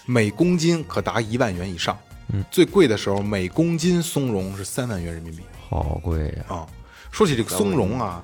每公斤可达一万元以上。嗯，最贵的时候，每公斤松茸是三万元人民币。好贵呀！啊，说起这个松茸啊，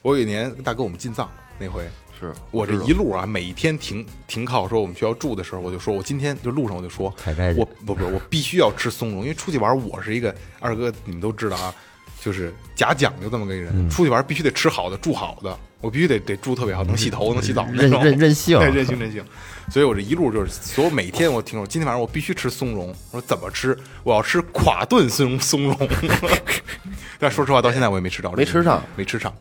我有一年大哥我们进藏那回，是我这一路啊，每一天停停靠说我们学校住的时候，我就说我今天就路上我就说我不不是我必须要吃松茸，因为出去玩我是一个二哥，你们都知道啊，就是假讲究这么个人，嗯出去玩必须得吃好的，住好的，我必须得得住特别好，能洗头能洗澡那任种，任任性对任性任性。所以我这一路就是所有每天我听说今天晚上我必须吃松茸，我说怎么吃？我要吃垮炖松松茸。[laughs] 但说实话，到现在我也没吃着，没吃上，没吃上。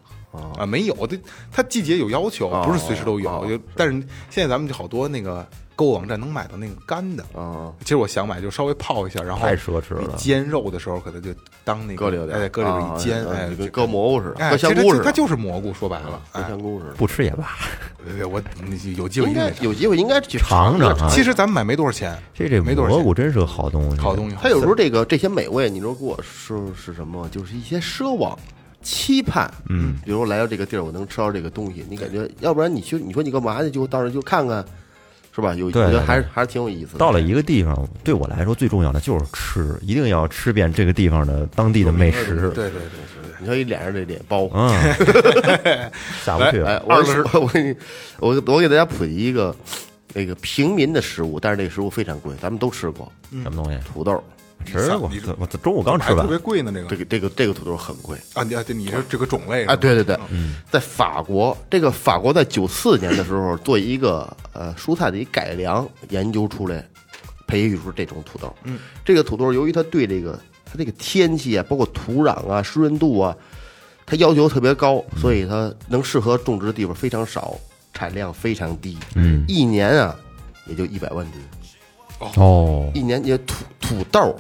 啊，没有，它它季节有要求，不是随时都有。但是现在咱们就好多那个购物网站能买到那个干的。啊，其实我想买，就稍微泡一下，然后太奢侈了煎肉的时候可能就当那个搁里头哎，搁里头一煎，哎，搁蘑菇似的，哎，搁其实香菇似的，它就是蘑菇，说白了，香菇似的。不吃也罢。我有机会应。该有机会应该去尝尝啊其实咱们买没多少钱，这这没多少钱蘑菇真是个好东西，好东西。它有时候这个这些美味，你说给我说是什么？就是一些奢望、期盼。嗯，比如来到这个地儿，我能吃到这个东西，你感觉，要不然你去，你说你干嘛去？就到时候就看看，是吧？有，我对觉得还是还是挺有意思的。到了一个地方，对我来说最重要的就是吃，一定要吃遍这个地方的当地的美食。对对对对对，你说你脸上这脸包，嗯，[laughs] 下不去哎了。，我我我给你，我我给大家普及一个那个平民的食物，但是这个食物非常贵，咱们都吃过，什么东西？土豆。吃过你，我中午刚吃完还特别。贵呢，这个这个这个这个土豆很贵啊，你啊，对，你是这个种类啊！对对对，在法国，这个法国在九四年的时候做一个呃蔬菜的一改良研究出来，培育出这种土豆。嗯，这个土豆由于它对这个它这个天气啊，包括土壤啊、湿润度啊，它要求特别高，所以它能适合种植的地方非常少，产量非常低。嗯，一年啊也就一百万吨，哦，一年也土土豆，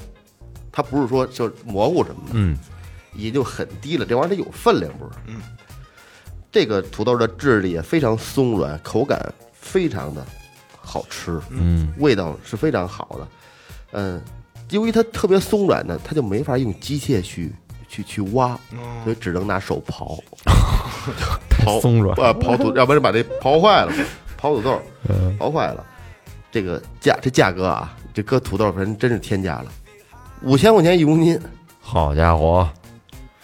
它不是说就蘑菇什么的，嗯，也就很低了。这玩意儿它有分量，不是？嗯。这个土豆的质地也非常松软，口感非常的好吃，嗯，味道是非常好的。嗯，由于它特别松软呢，它就没法用机械去去去挖，所以只能拿手刨，[laughs] 刨松软啊，刨土，[laughs] 要不然把这刨坏了，刨土豆，刨坏了。这个价这价格啊，这搁土豆粉真是天价了，五千块钱一公斤，好家伙，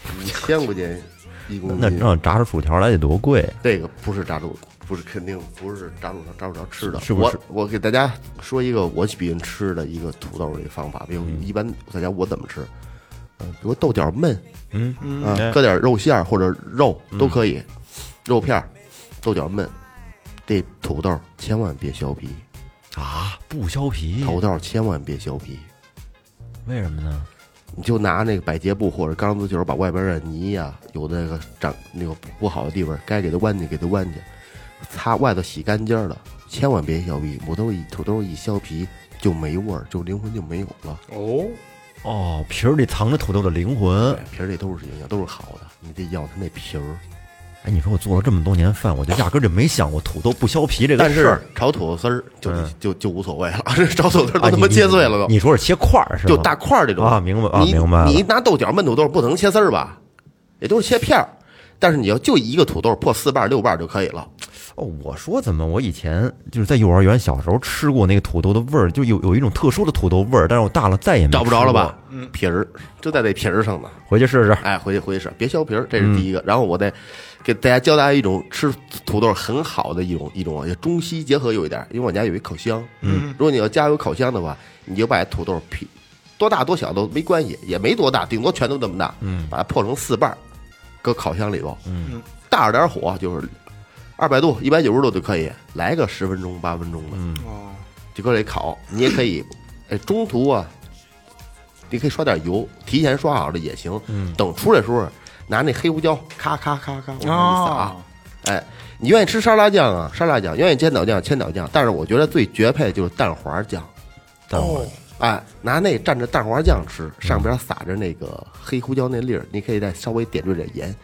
五千块钱一公斤。那让炸出薯条来得多贵。啊！这个不是炸薯，不是肯定不是炸薯条炸薯条吃的。是不是。我我给大家说一个我比人吃的一个土豆的一个方法，比如一般大家我怎么吃？嗯，比如豆角焖，嗯。嗯。啊，搁点肉馅儿或者肉都可以，肉片儿、豆角焖。这土豆千万别削皮，啊，不削皮，土豆千万别削皮，为什么呢？你就拿那个百洁布或者钢丝球把外边的泥呀、有那个长那个不好的地方，该给它弯去给它弯去，擦外头洗干净了，千万别削皮。土豆一土豆一削皮就没味儿，就灵魂就没有了。哦，哦，皮儿里藏着土豆的灵魂。皮儿里都是营养，都是好的，你得要它那皮儿。哎，你说我做了这么多年饭，我就压根儿就没想过土豆不削皮这个但是事儿。炒土豆丝儿就嗯就就无所谓了，[laughs] 这炒土豆丝儿啊都他妈你切碎了都。你说是切块儿是吧？就大块儿这种啊明白啊你明白了你拿豆角焖土豆不能切丝儿吧？也都是切片儿，但是你要就一个土豆破四瓣儿六瓣儿就可以了。哦，我说怎么我以前就是在幼儿园小时候吃过那个土豆的味儿，就有有一种特殊的土豆味儿，但是我大了再也没找不着了吧吃过？？皮儿就在那皮儿上呢。回去试试。哎，回去回去试，别削皮儿，这是第一个。然后我再给大家教大家一种吃土豆很好的一种一种啊，中西结合有一点。因为我家有一烤箱，嗯，如果你要家有烤箱的话，你就把土豆劈多大多小都没关系，也没多大，顶多拳头这么大，嗯，把它破成四瓣，搁烤箱里头，嗯，大着点火，就是二百度、一百九十度就可以，来个十分钟、八分钟的，就搁这烤。你也可以，哎，中途啊，你可以刷点油，提前刷好了也行。嗯，等出来的时候，拿那黑胡椒咔咔咔咔往上一撒。哦哎，你愿意吃沙拉酱啊？沙拉酱，愿意千岛酱，千岛酱。但是我觉得最绝配就是蛋黄酱。等会儿哎，拿那蘸着蛋黄酱吃，上边撒着那个黑胡椒那粒儿，你可以再稍微点缀点盐，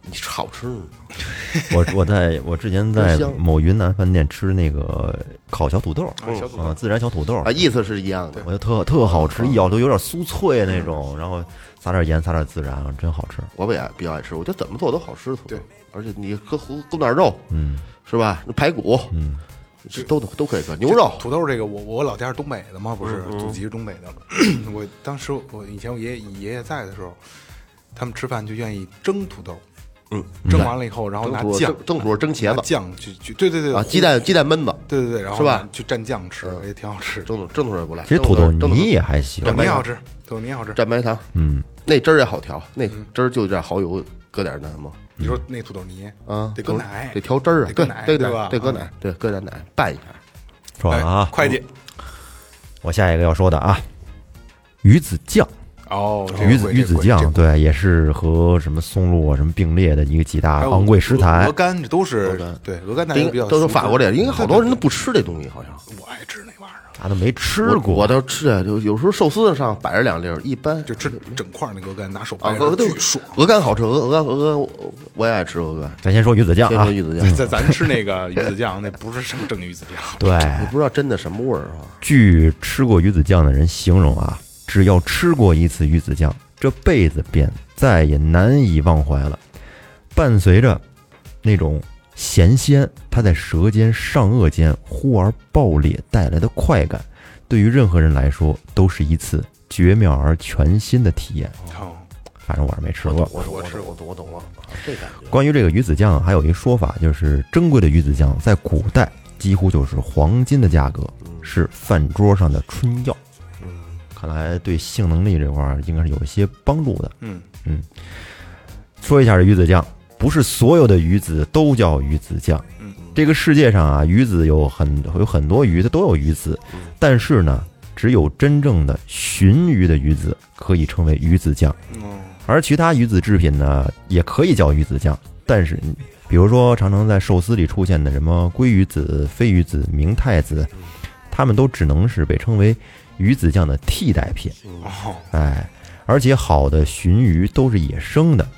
你吃好吃呢。[laughs] 我我在我之前在某云南饭店吃那个烤小土豆，啊小土豆啊，自然小土豆啊，，意思是一样的。我觉得特特好吃，一咬就有点酥脆那种，然后撒点盐，撒点孜然，真好吃。我也比较爱吃，我觉得怎么做都好吃土豆对，而且你搁胡搁点肉，嗯是吧？那排骨，嗯，这都都可以搁牛肉，土豆这个，我我老家是东北的嘛，不是祖籍是东北的。[clears throat] 我当时我以前我爷爷爷爷在的时候，他们吃饭就愿意蒸土豆，嗯，蒸完了以后，然后拿酱蒸蒸土蒸茄子酱去去，对对对啊，鸡，蛋鸡蛋焖子，对对对，然后是吧呢去蘸酱吃，也挺好吃。蒸土蒸土也不赖。其实土豆蒸泥也还行土，豆泥好吃，土豆泥好吃。蘸白糖，嗯，那汁儿也好调，那汁儿就点蚝油，搁点那什么你说那土豆泥啊，得搁奶，得调汁儿啊，得搁对对奶对吧得，搁奶，对，搁点奶拌一下。哎说完了啊，会计我下一个要说的啊，鱼子酱。哦，这个鱼子鱼子酱，对，也是和什么松露啊什么并列的一个几大昂贵食材鹅。肝这都是鹅肝对鹅肝，大比较都是法国的，的，因为好多人都不吃这东西，好像。我爱吃那玩意儿，咱都没吃过，我倒吃啊，就有时候寿司上摆着两粒儿，一般就吃整块那鹅肝，拿手啊，掰鹅对着巨爽。鹅肝好吃，鹅鹅鹅鹅我我也爱吃鹅肝，咱先说鱼子酱啊先说，鱼子酱，咱咱吃那个鱼子酱，那不是什么正鱼子酱，对，你不知道真的什么味儿啊？据吃过鱼子酱的人形容啊，只要吃过一次鱼子酱，这辈子便再也难以忘怀了。伴随着那种咸鲜，它在舌尖上颚间忽而爆裂带来的快感，对于任何人来说都是一次绝妙而全新的体验。哦反正我是没吃过。我我吃我懂我懂了，啊这感觉关于这个鱼子酱，还有一说法，就是珍贵的鱼子酱在古代几乎就是黄金的价格，是饭桌上的春药。看来对性能力这块儿应该是有一些帮助的。嗯嗯，说一下这鱼子酱，不是所有的鱼子都叫鱼子酱。嗯，这个世界上啊，鱼子有很有很多鱼，它都有鱼子，但是呢，只有真正的鲟鱼的鱼子可以称为鱼子酱。哦，而其他鱼子制品呢，也可以叫鱼子酱，但是比如说常常在寿司里出现的什么鲑鱼子、飞鱼子、明太子，它们都只能是被称为鱼子酱的替代品。哦，哎，而且好的鲟鱼都是野生的，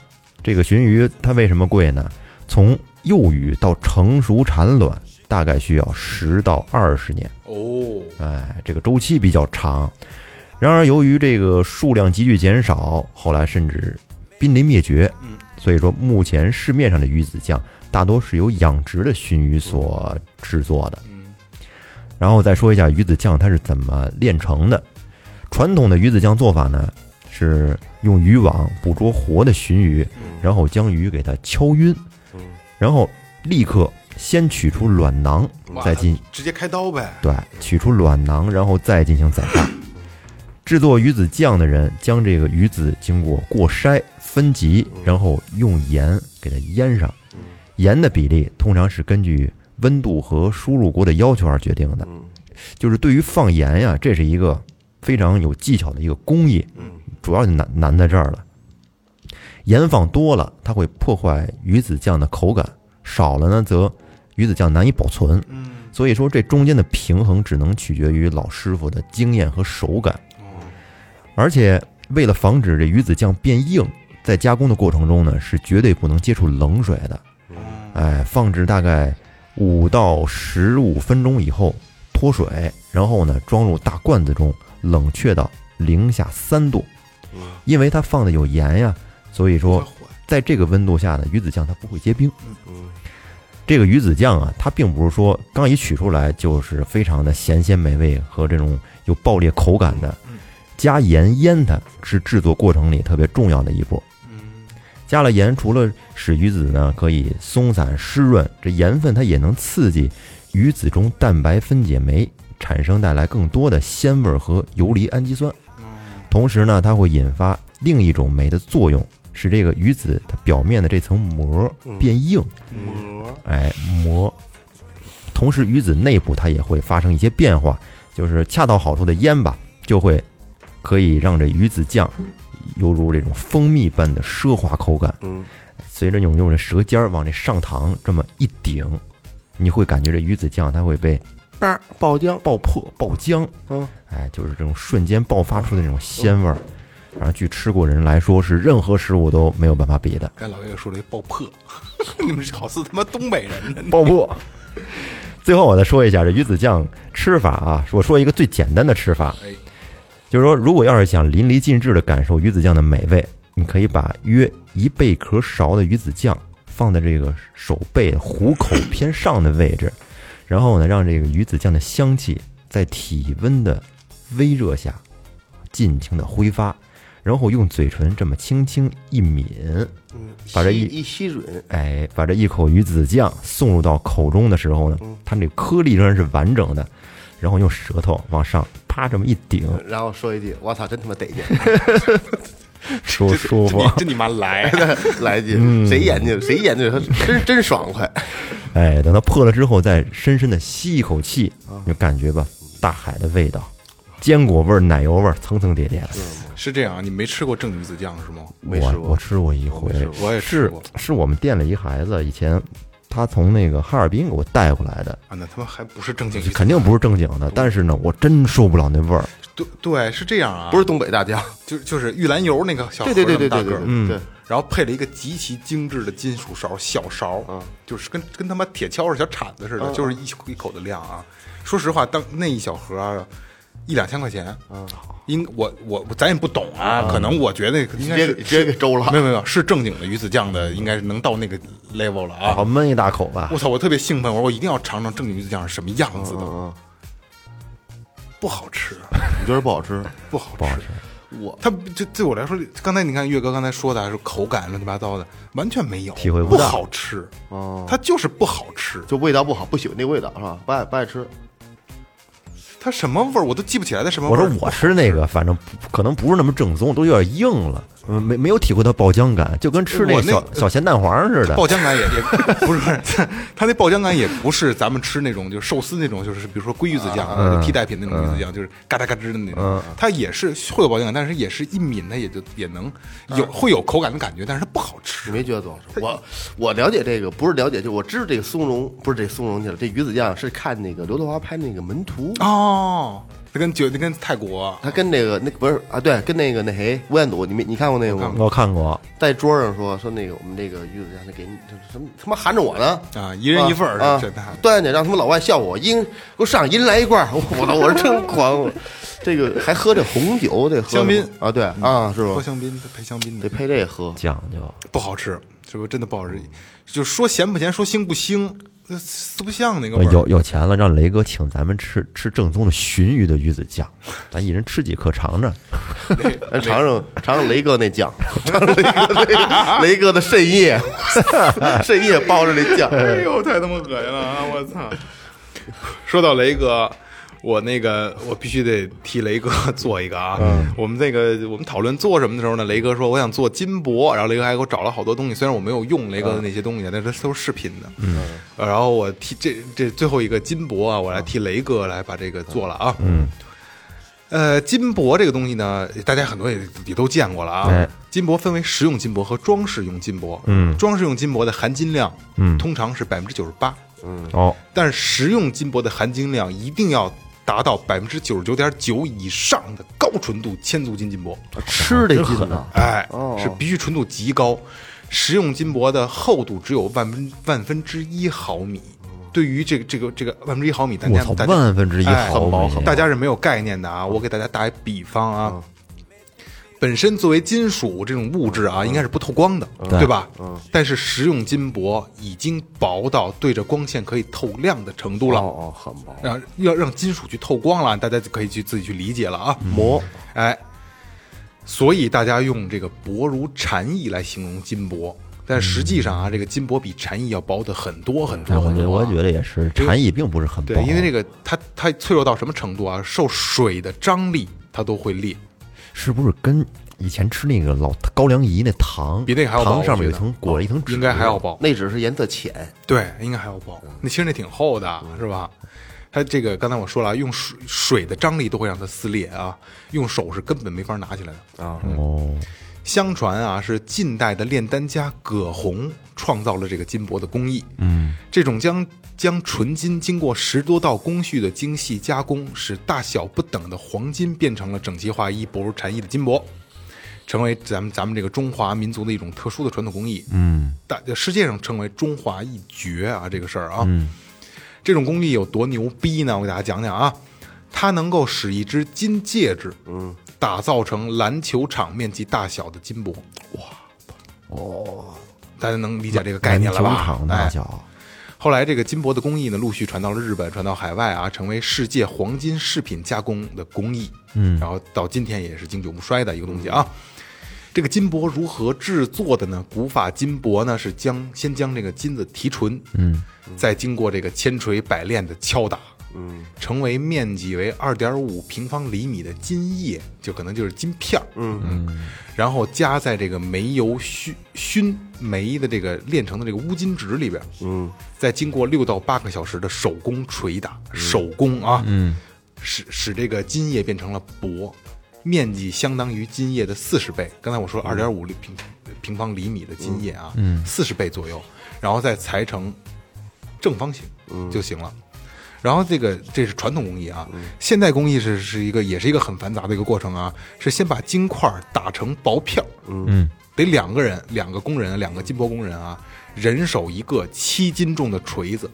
这个鲟鱼它为什么贵呢？从幼鱼到成熟产卵，大概需要十到二十年。哦，哎，这个周期比较长。然而，由于这个数量急剧减少，后来甚至濒临灭绝。嗯，所以说目前市面上的鱼子酱大多是由养殖的鲟鱼所制作的。嗯，然后再说一下鱼子酱它是怎么炼成的。传统的鱼子酱做法呢，是用渔网捕捉活的鲟鱼，然后将鱼给它敲晕，然后立刻先取出卵囊，再进直接开刀呗，对，取出卵囊，然后再进行宰杀。制作鱼子酱的人将这个鱼子经过过筛、分级，然后用盐给它腌上。盐的比例通常是根据温度和输入锅的要求而决定的。就是对于放盐呀，这是一个非常有技巧的一个工艺。主要就难难在这儿了。盐放多了，它会破坏鱼子酱的口感；少了呢，则鱼子酱难以保存。嗯，所以说，这中间的平衡只能取决于老师傅的经验和手感。而且，为了防止这鱼子酱变硬，在加工的过程中呢，是绝对不能接触冷水的。哎，放置大概五到十五分钟以后脱水，然后呢装入大罐子中，冷却到零下三度。因为它放的有盐呀，所以说在这个温度下呢，鱼子酱它不会结冰。这个鱼子酱啊，它并不是说刚一取出来就是非常的咸鲜美味和这种有爆裂口感的。加盐腌它是制作过程里特别重要的一步。加了盐，除了使鱼子呢可以松散湿润，这盐分它也能刺激鱼子中蛋白分解酶产生带来更多的鲜味和游离氨基酸。同时呢，它会引发另一种酶的作用，使这个鱼子它表面的这层膜变硬。膜哎，膜。同时，鱼子内部它也会发生一些变化，就是恰到好处的腌吧，就会可以让这鱼子酱犹如这种蜂蜜般的奢华口感。嗯，随着你用这舌尖儿往这上膛这么一顶，你会感觉这鱼子酱它会被叭爆浆，爆破、爆浆，嗯，哎，就是这种瞬间爆发出的那种鲜味儿。然后，据吃过人来说，是任何食物都没有办法比的。刚才老岳说了一爆破，[laughs] 你们好似他妈东北人呢。爆破。最后我再说一下这鱼子酱吃法啊，我说一个最简单的吃法，哎，就是说，如果要是想淋漓尽致的感受鱼子酱的美味，你可以把约一贝壳勺的鱼子酱放在这个手背虎口偏上的位置，然后呢，让这个鱼子酱的香气在体温的微热下尽情的挥发，然后用嘴唇这么轻轻一抿，把这一吸一吸吮，哎，把这一口鱼子酱送入到口中的时候呢，它那颗粒仍然是完整的，然后用舌头往上啪这么一顶，然后说一句：“我操，真他妈得劲！舒舒服。真你妈来！[laughs] 来一句，[laughs] 嗯谁研究谁研究，真真爽快。哎，等它破了之后，再深深的吸一口气，就感觉吧，大海的味道，坚果味儿、奶油味儿，层层叠叠的。是这样啊，你没吃过正鱼子酱是吗？我没吃过我吃过一回，我也吃是是我们店里一孩子以前他从那个哈尔滨给我带回来的，啊，那他妈还不是正经肯定不是正经的，但是呢，我真受不了那味儿。对对是这样啊，不是东北大酱，就就是玉兰油那个小盒对对对对对嗯。对，然后配了一个极其精致的金属勺，小勺，嗯。就是跟跟他妈铁锹似的小铲子似的，就是一口一口的量啊。说实话，当那一小盒啊一两千块钱，嗯应我我咱也不懂啊，可能我觉得应该是直接给直接给周了没。有没有是正经的鱼子酱的，应该是能到那个 level 了啊。好闷一大口吧我，操！我特别兴奋，我说我一定要尝尝正经鱼子酱是什么样子的，嗯，不好吃，[laughs] 你觉得不好吃？不好不好吃。我它这对我来说，刚才你看岳哥刚才说的，还是口感乱七八糟的，完全没有，体会不不到好吃。哦，它就是不好吃，就味道不好，不喜欢那味道是吧？不爱不爱吃。它什么味儿我都记不起来它什么味儿。我说我吃那个，反正可能不是那么正宗，都有点硬了，嗯没没有体会到爆浆感，就跟吃那小小咸蛋黄似的。爆浆感也也 [laughs] 不是，它那爆浆感也不是咱们吃那种就是寿司那种，就是比如说鲑鱼子酱、嗯替代品那种鱼子酱，就是嘎哒嘎吱的那种。它也是会有爆浆感，但是也是一抿它也就也能有会有口感的感觉，但是它不好你吃。没觉得多好吃？我我了解这个，不是了解，就我知道这个松茸，不是这松茸去了，这鱼子酱是看那个刘德华拍那个《门徒》，哦，它跟酒，它跟泰国。他跟那个那不是啊，对，跟那个那谁吴彦祖，你没你看过那个吗？我看过，在桌上说说那个我们这个鱼子酱，他给你这什么他妈含着我呢？啊，一人一份儿，啊这太对，得让他们老外笑我，一人给我上一人来一罐儿，我操，我是真狂，[laughs] 这个还喝这红酒，得喝。香槟。啊，对啊，是吧？喝香槟配香槟的。得配这喝，讲究。不好吃，是不是？真的不好吃。就说咸不咸，说腥不腥，这四不像那个味儿。有有钱了，让雷哥请咱们吃吃正宗的鲟鱼的鱼子酱，[laughs] 咱一人吃几颗尝尝。咱 [laughs] 尝尝尝尝雷哥那酱，[laughs] 尝尝雷哥那雷哥的肾液，肾液包着那酱，哎呦，太他妈恶心了啊！我操！说到雷哥，我那个我必须得替雷哥做一个啊。我们那个我们讨论做什么的时候呢，雷哥说我想做金箔，然后雷哥还给我找了好多东西，虽然我没有用雷哥的那些东西，但是都是视频的。嗯，然后我替这这最后一个金箔啊，我来替雷哥来把这个做了啊。嗯。呃，金箔这个东西呢，大家很多也也都见过了啊。哎金箔分为实用金箔和装饰用金箔。嗯装饰用金箔的含金量，嗯通常是百分之九十八，哦，但是实用金箔的含金量一定要达到百分之九十九点九以上的高纯度千足金金箔。吃这金呢，哎，哦是必须纯度极高。食用金箔的厚度只有万分万分之一毫米。对于这个这个这个万分之一毫米，大，家大家万分之一哎毫米，啊大家是没有概念的啊。我给大家打一比方啊，本身作为金属这种物质啊，应该是不透光的，对吧？但是食用金箔已经薄到对着光线可以透亮的程度了。哦哦，很薄，让要让金属去透光了，大家就可以去自己去理解了啊。膜哎，所以大家用这个薄如蝉翼来形容金箔，但实际上啊，这个金箔比蝉翼要薄的很多很多很多啊。我觉得也是，蝉翼并不是很薄，对，因为这个它它脆弱到什么程度啊？受水的张力它都会裂。是不是跟以前吃那个老高粱饴那糖比那个还要薄糖上面有一层裹了一层纸，应该还要薄，那只是颜色浅，对，应该还要薄。那其实那挺厚的，是吧？它这个刚才我说了，用水水的张力都会让它撕裂啊，用手是根本没法拿起来的啊。哦，相传啊，是近代的炼丹家葛洪创造了这个金箔的工艺。嗯，这种将将纯金经过十多道工序的精细加工，使大小不等的黄金变成了整齐划一、薄如蝉翼的金箔，成为咱们咱们这个中华民族的一种特殊的传统工艺。嗯。大世界上称为中华一绝啊，这个事儿啊，嗯。这种工艺有多牛逼呢？我给大家讲讲啊，它能够使一只金戒指，嗯，打造成篮球场面积大小的金箔，哇，哦，大家能理解这个概念了吧？篮球场大哎。小，后来这个金箔的工艺呢，陆续传到了日本，传到海外啊，成为世界黄金饰品加工的工艺。嗯，然后到今天也是经久不衰的一个东西啊。这个金箔如何制作的呢？古法金箔呢是将先将这个金子提纯，嗯，再经过这个千锤百炼的敲打，嗯，成为面积为二点五平方厘米的金叶，就可能就是金片儿，嗯嗯，然后加在这个煤油熏熏煤的这个炼成的这个乌金纸里边，嗯，再经过六到八个小时的手工捶打，手工啊，嗯，使使这个金叶变成了薄。面积相当于金叶的四十倍。刚才我说二点五平平方厘米的金叶啊，嗯四十倍左右，然后再裁成正方形就行了。然后这个这是传统工艺啊，现代工艺是是一个也是一个很繁杂的一个过程啊，是先把金块打成薄片儿，嗯，得两个人，两个工人，两个金箔工人啊。人手一个七斤重的锤子，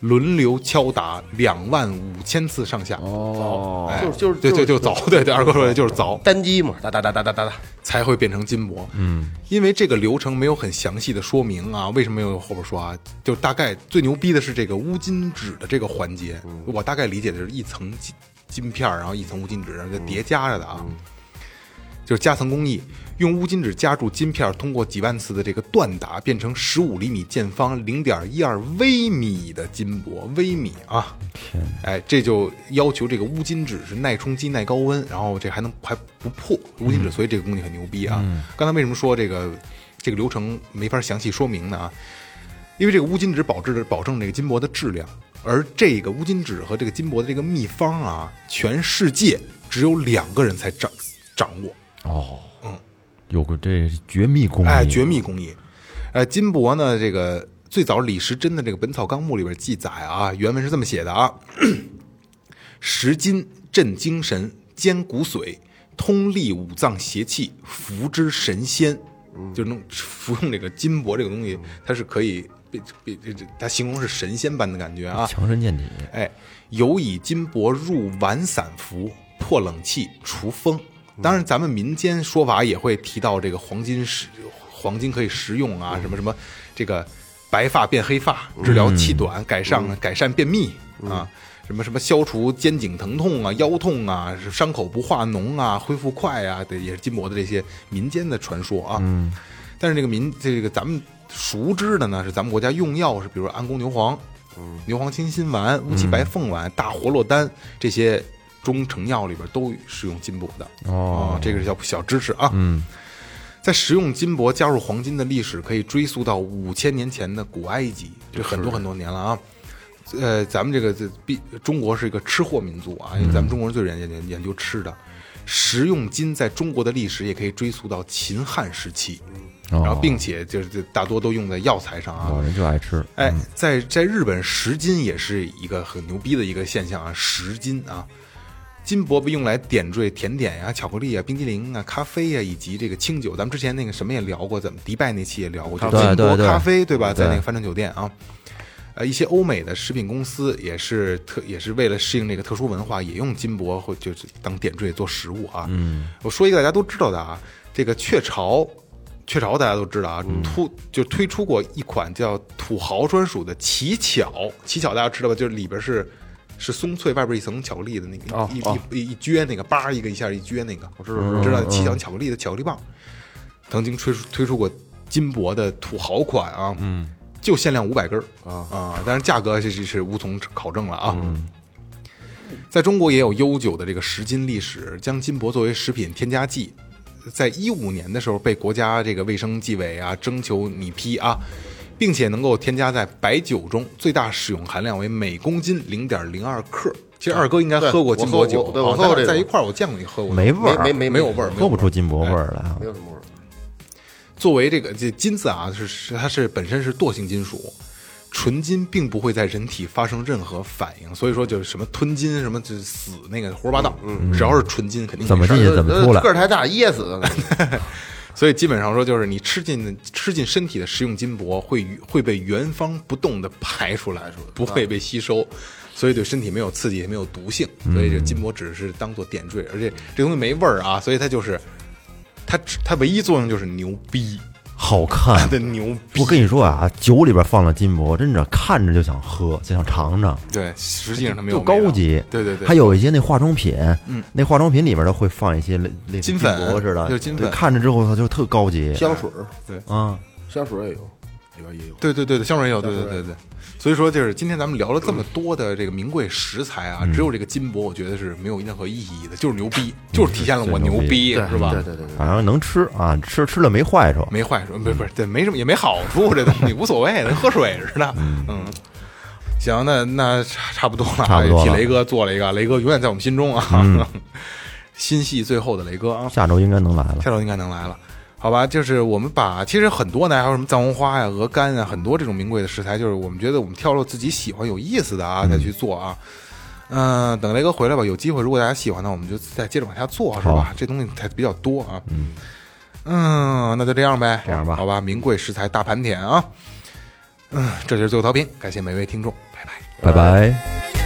轮流敲打两万五千次上下。哦，哎就是就是对对就凿，对对，二哥说的就是凿，单击嘛，哒哒哒哒哒哒哒。才会变成金箔。嗯，因为这个流程没有很详细的说明啊，为什么没有后边说啊？就大概最牛逼的是这个乌金纸的这个环节，我大概理解的是一层金金片，然后一层乌金纸，然后就叠加着的啊。就是夹层工艺，用乌金纸夹住金片儿，通过几万次的这个锻打，变成十五厘米见方、零点一二微米的金箔，微米啊！哎，这就要求这个乌金纸是耐冲击、耐高温，然后这还能还不破乌金纸，所以这个工艺很牛逼啊！刚才为什么说这个这个流程没法详细说明呢？啊，因为这个乌金纸保质保证这个金箔的质量，而这个乌金纸和这个金箔的这个秘方啊，全世界只有两个人才掌掌握。哦，嗯，有个这绝密工艺，哎，绝密工艺。呃，金箔呢，这个最早李时珍的这个《本草纲目》里边记载啊，原文是这么写的啊：[clears throat] 食金镇精神，坚骨髓，通利五脏邪气，服之神仙。就能服用这个金箔这个东西，它是可以被被这这，它形容是神仙般的感觉啊。强身健体。哎，尤以金箔入丸散服，破冷气，除风。当然，咱们民间说法也会提到这个黄金食，黄金可以食用啊，什么什么，这个白发变黑发，治疗气短，改善改善便秘啊，什么什么消除肩颈疼痛啊、腰痛啊，伤口不化脓啊、恢复快啊，对，也是金箔的这些民间的传说啊。嗯，但是这个民这个咱们熟知的呢，是咱们国家用药是，比如安宫牛黄、牛黄清心丸、乌鸡白凤丸、大活络丹这些。中成药里边都使用金箔的哦，这个是小小知识啊。嗯，在食用金箔加入黄金的历史可以追溯到五千年前的古埃及，这很多很多年了啊。呃，咱们这个这必中国是一个吃货民族啊，因为咱们中国人最研研研究吃的，食用金在中国的历史也可以追溯到秦汉时期，然后并且就是大多都用在药材上啊。老人就爱吃。哎，在在日本食金也是一个很牛逼的一个现象啊，食金啊。金箔被用来点缀甜点呀、巧克力啊、冰激凌啊、咖啡呀，以及这个清酒。咱们之前那个什么也聊过，怎么迪拜那期也聊过，就金箔咖啡，对吧？在那个帆船酒店啊，呃，一些欧美的食品公司也是特也是为了适应这个特殊文化，也用金箔或就是当点缀做食物啊。嗯，我说一个大家都知道的啊，这个雀巢，雀巢大家都知道啊，突就推出过一款叫土豪专属的奇巧，奇巧大家知道吧？就是里边是。是松脆，外边一层巧克力的那个一一一一撅那个，叭一个一下一撅那个，我知道知道七巧巧克力的巧克力棒，曾经推出推出过金箔的土豪款啊，嗯，就限量五百根啊啊，但是价格这是是无从考证了啊。在中国也有悠久的这个食金历史，将金箔作为食品添加剂，在一五年的时候被国家这个卫生计委啊征求拟批啊。并且能够添加在白酒中，最大使用含量为每公斤零点零二克。其实二哥应该喝过金箔酒，我喝过在一块儿我见过你喝过，没味儿，没没没有味儿，喝不出金箔味儿来。没有什么味儿。作为这个这金子啊，是是它是本身是惰性金属，纯金并不会在人体发生任何反应，所以说就是什么吞金什么就死那个胡说八道。嗯，只要是纯金肯定怎么进去怎么出来，[laughs] 个儿太大噎死。所以基本上说，就是你吃进吃进身体的食用金箔，会会被原方不动的排出来，不会被吸收，所以对身体没有刺激，也没有毒性。所以这金箔只是当做点缀，而且这东西没味儿啊，所以它就是它它唯一作用就是牛逼，好看。[laughs] 的牛逼。我跟你说啊，酒里边放了金箔，真的看着就想喝，就想尝尝，对，实际上它没有就高级。对对对，还有一些那化妆品，嗯，那化妆品里边都会放一些类类似金粉箔似的，就金粉对看着之后它就特高级香水对，啊。香水也有，里边也有。对对对对，香水也有，对对对对。所以说，就是今天咱们聊了这么多的这个名贵食材啊，只有这个金箔，我觉得是没有任何意义的，就是牛逼，就是体现了我牛逼，对是吧？对对对对，反正能吃啊，吃吃了没坏处。没坏处，不是不是，对，没什么也没好处，这东西无所谓，跟喝水似的。嗯，行，那那差差不多了，差不多了替雷哥做了一个，雷哥永远在我们心中啊。嗯 [laughs] 心系最后的雷哥啊，下周应该能来了。下周应该能来了。好吧，就是我们把其实很多呢，还有什么藏红花呀、鹅肝啊，很多这种名贵的食材，就是我们觉得我们挑了自己喜欢、有意思的啊，再去做啊。嗯、等雷哥回来吧，有机会如果大家喜欢呢，我们就再接着往下做，是吧？这东西才比较多啊。嗯那就这样呗，这样吧好吧，名贵食材大盘点啊。嗯，这就是最后调频，感谢每位听众，拜拜。拜拜。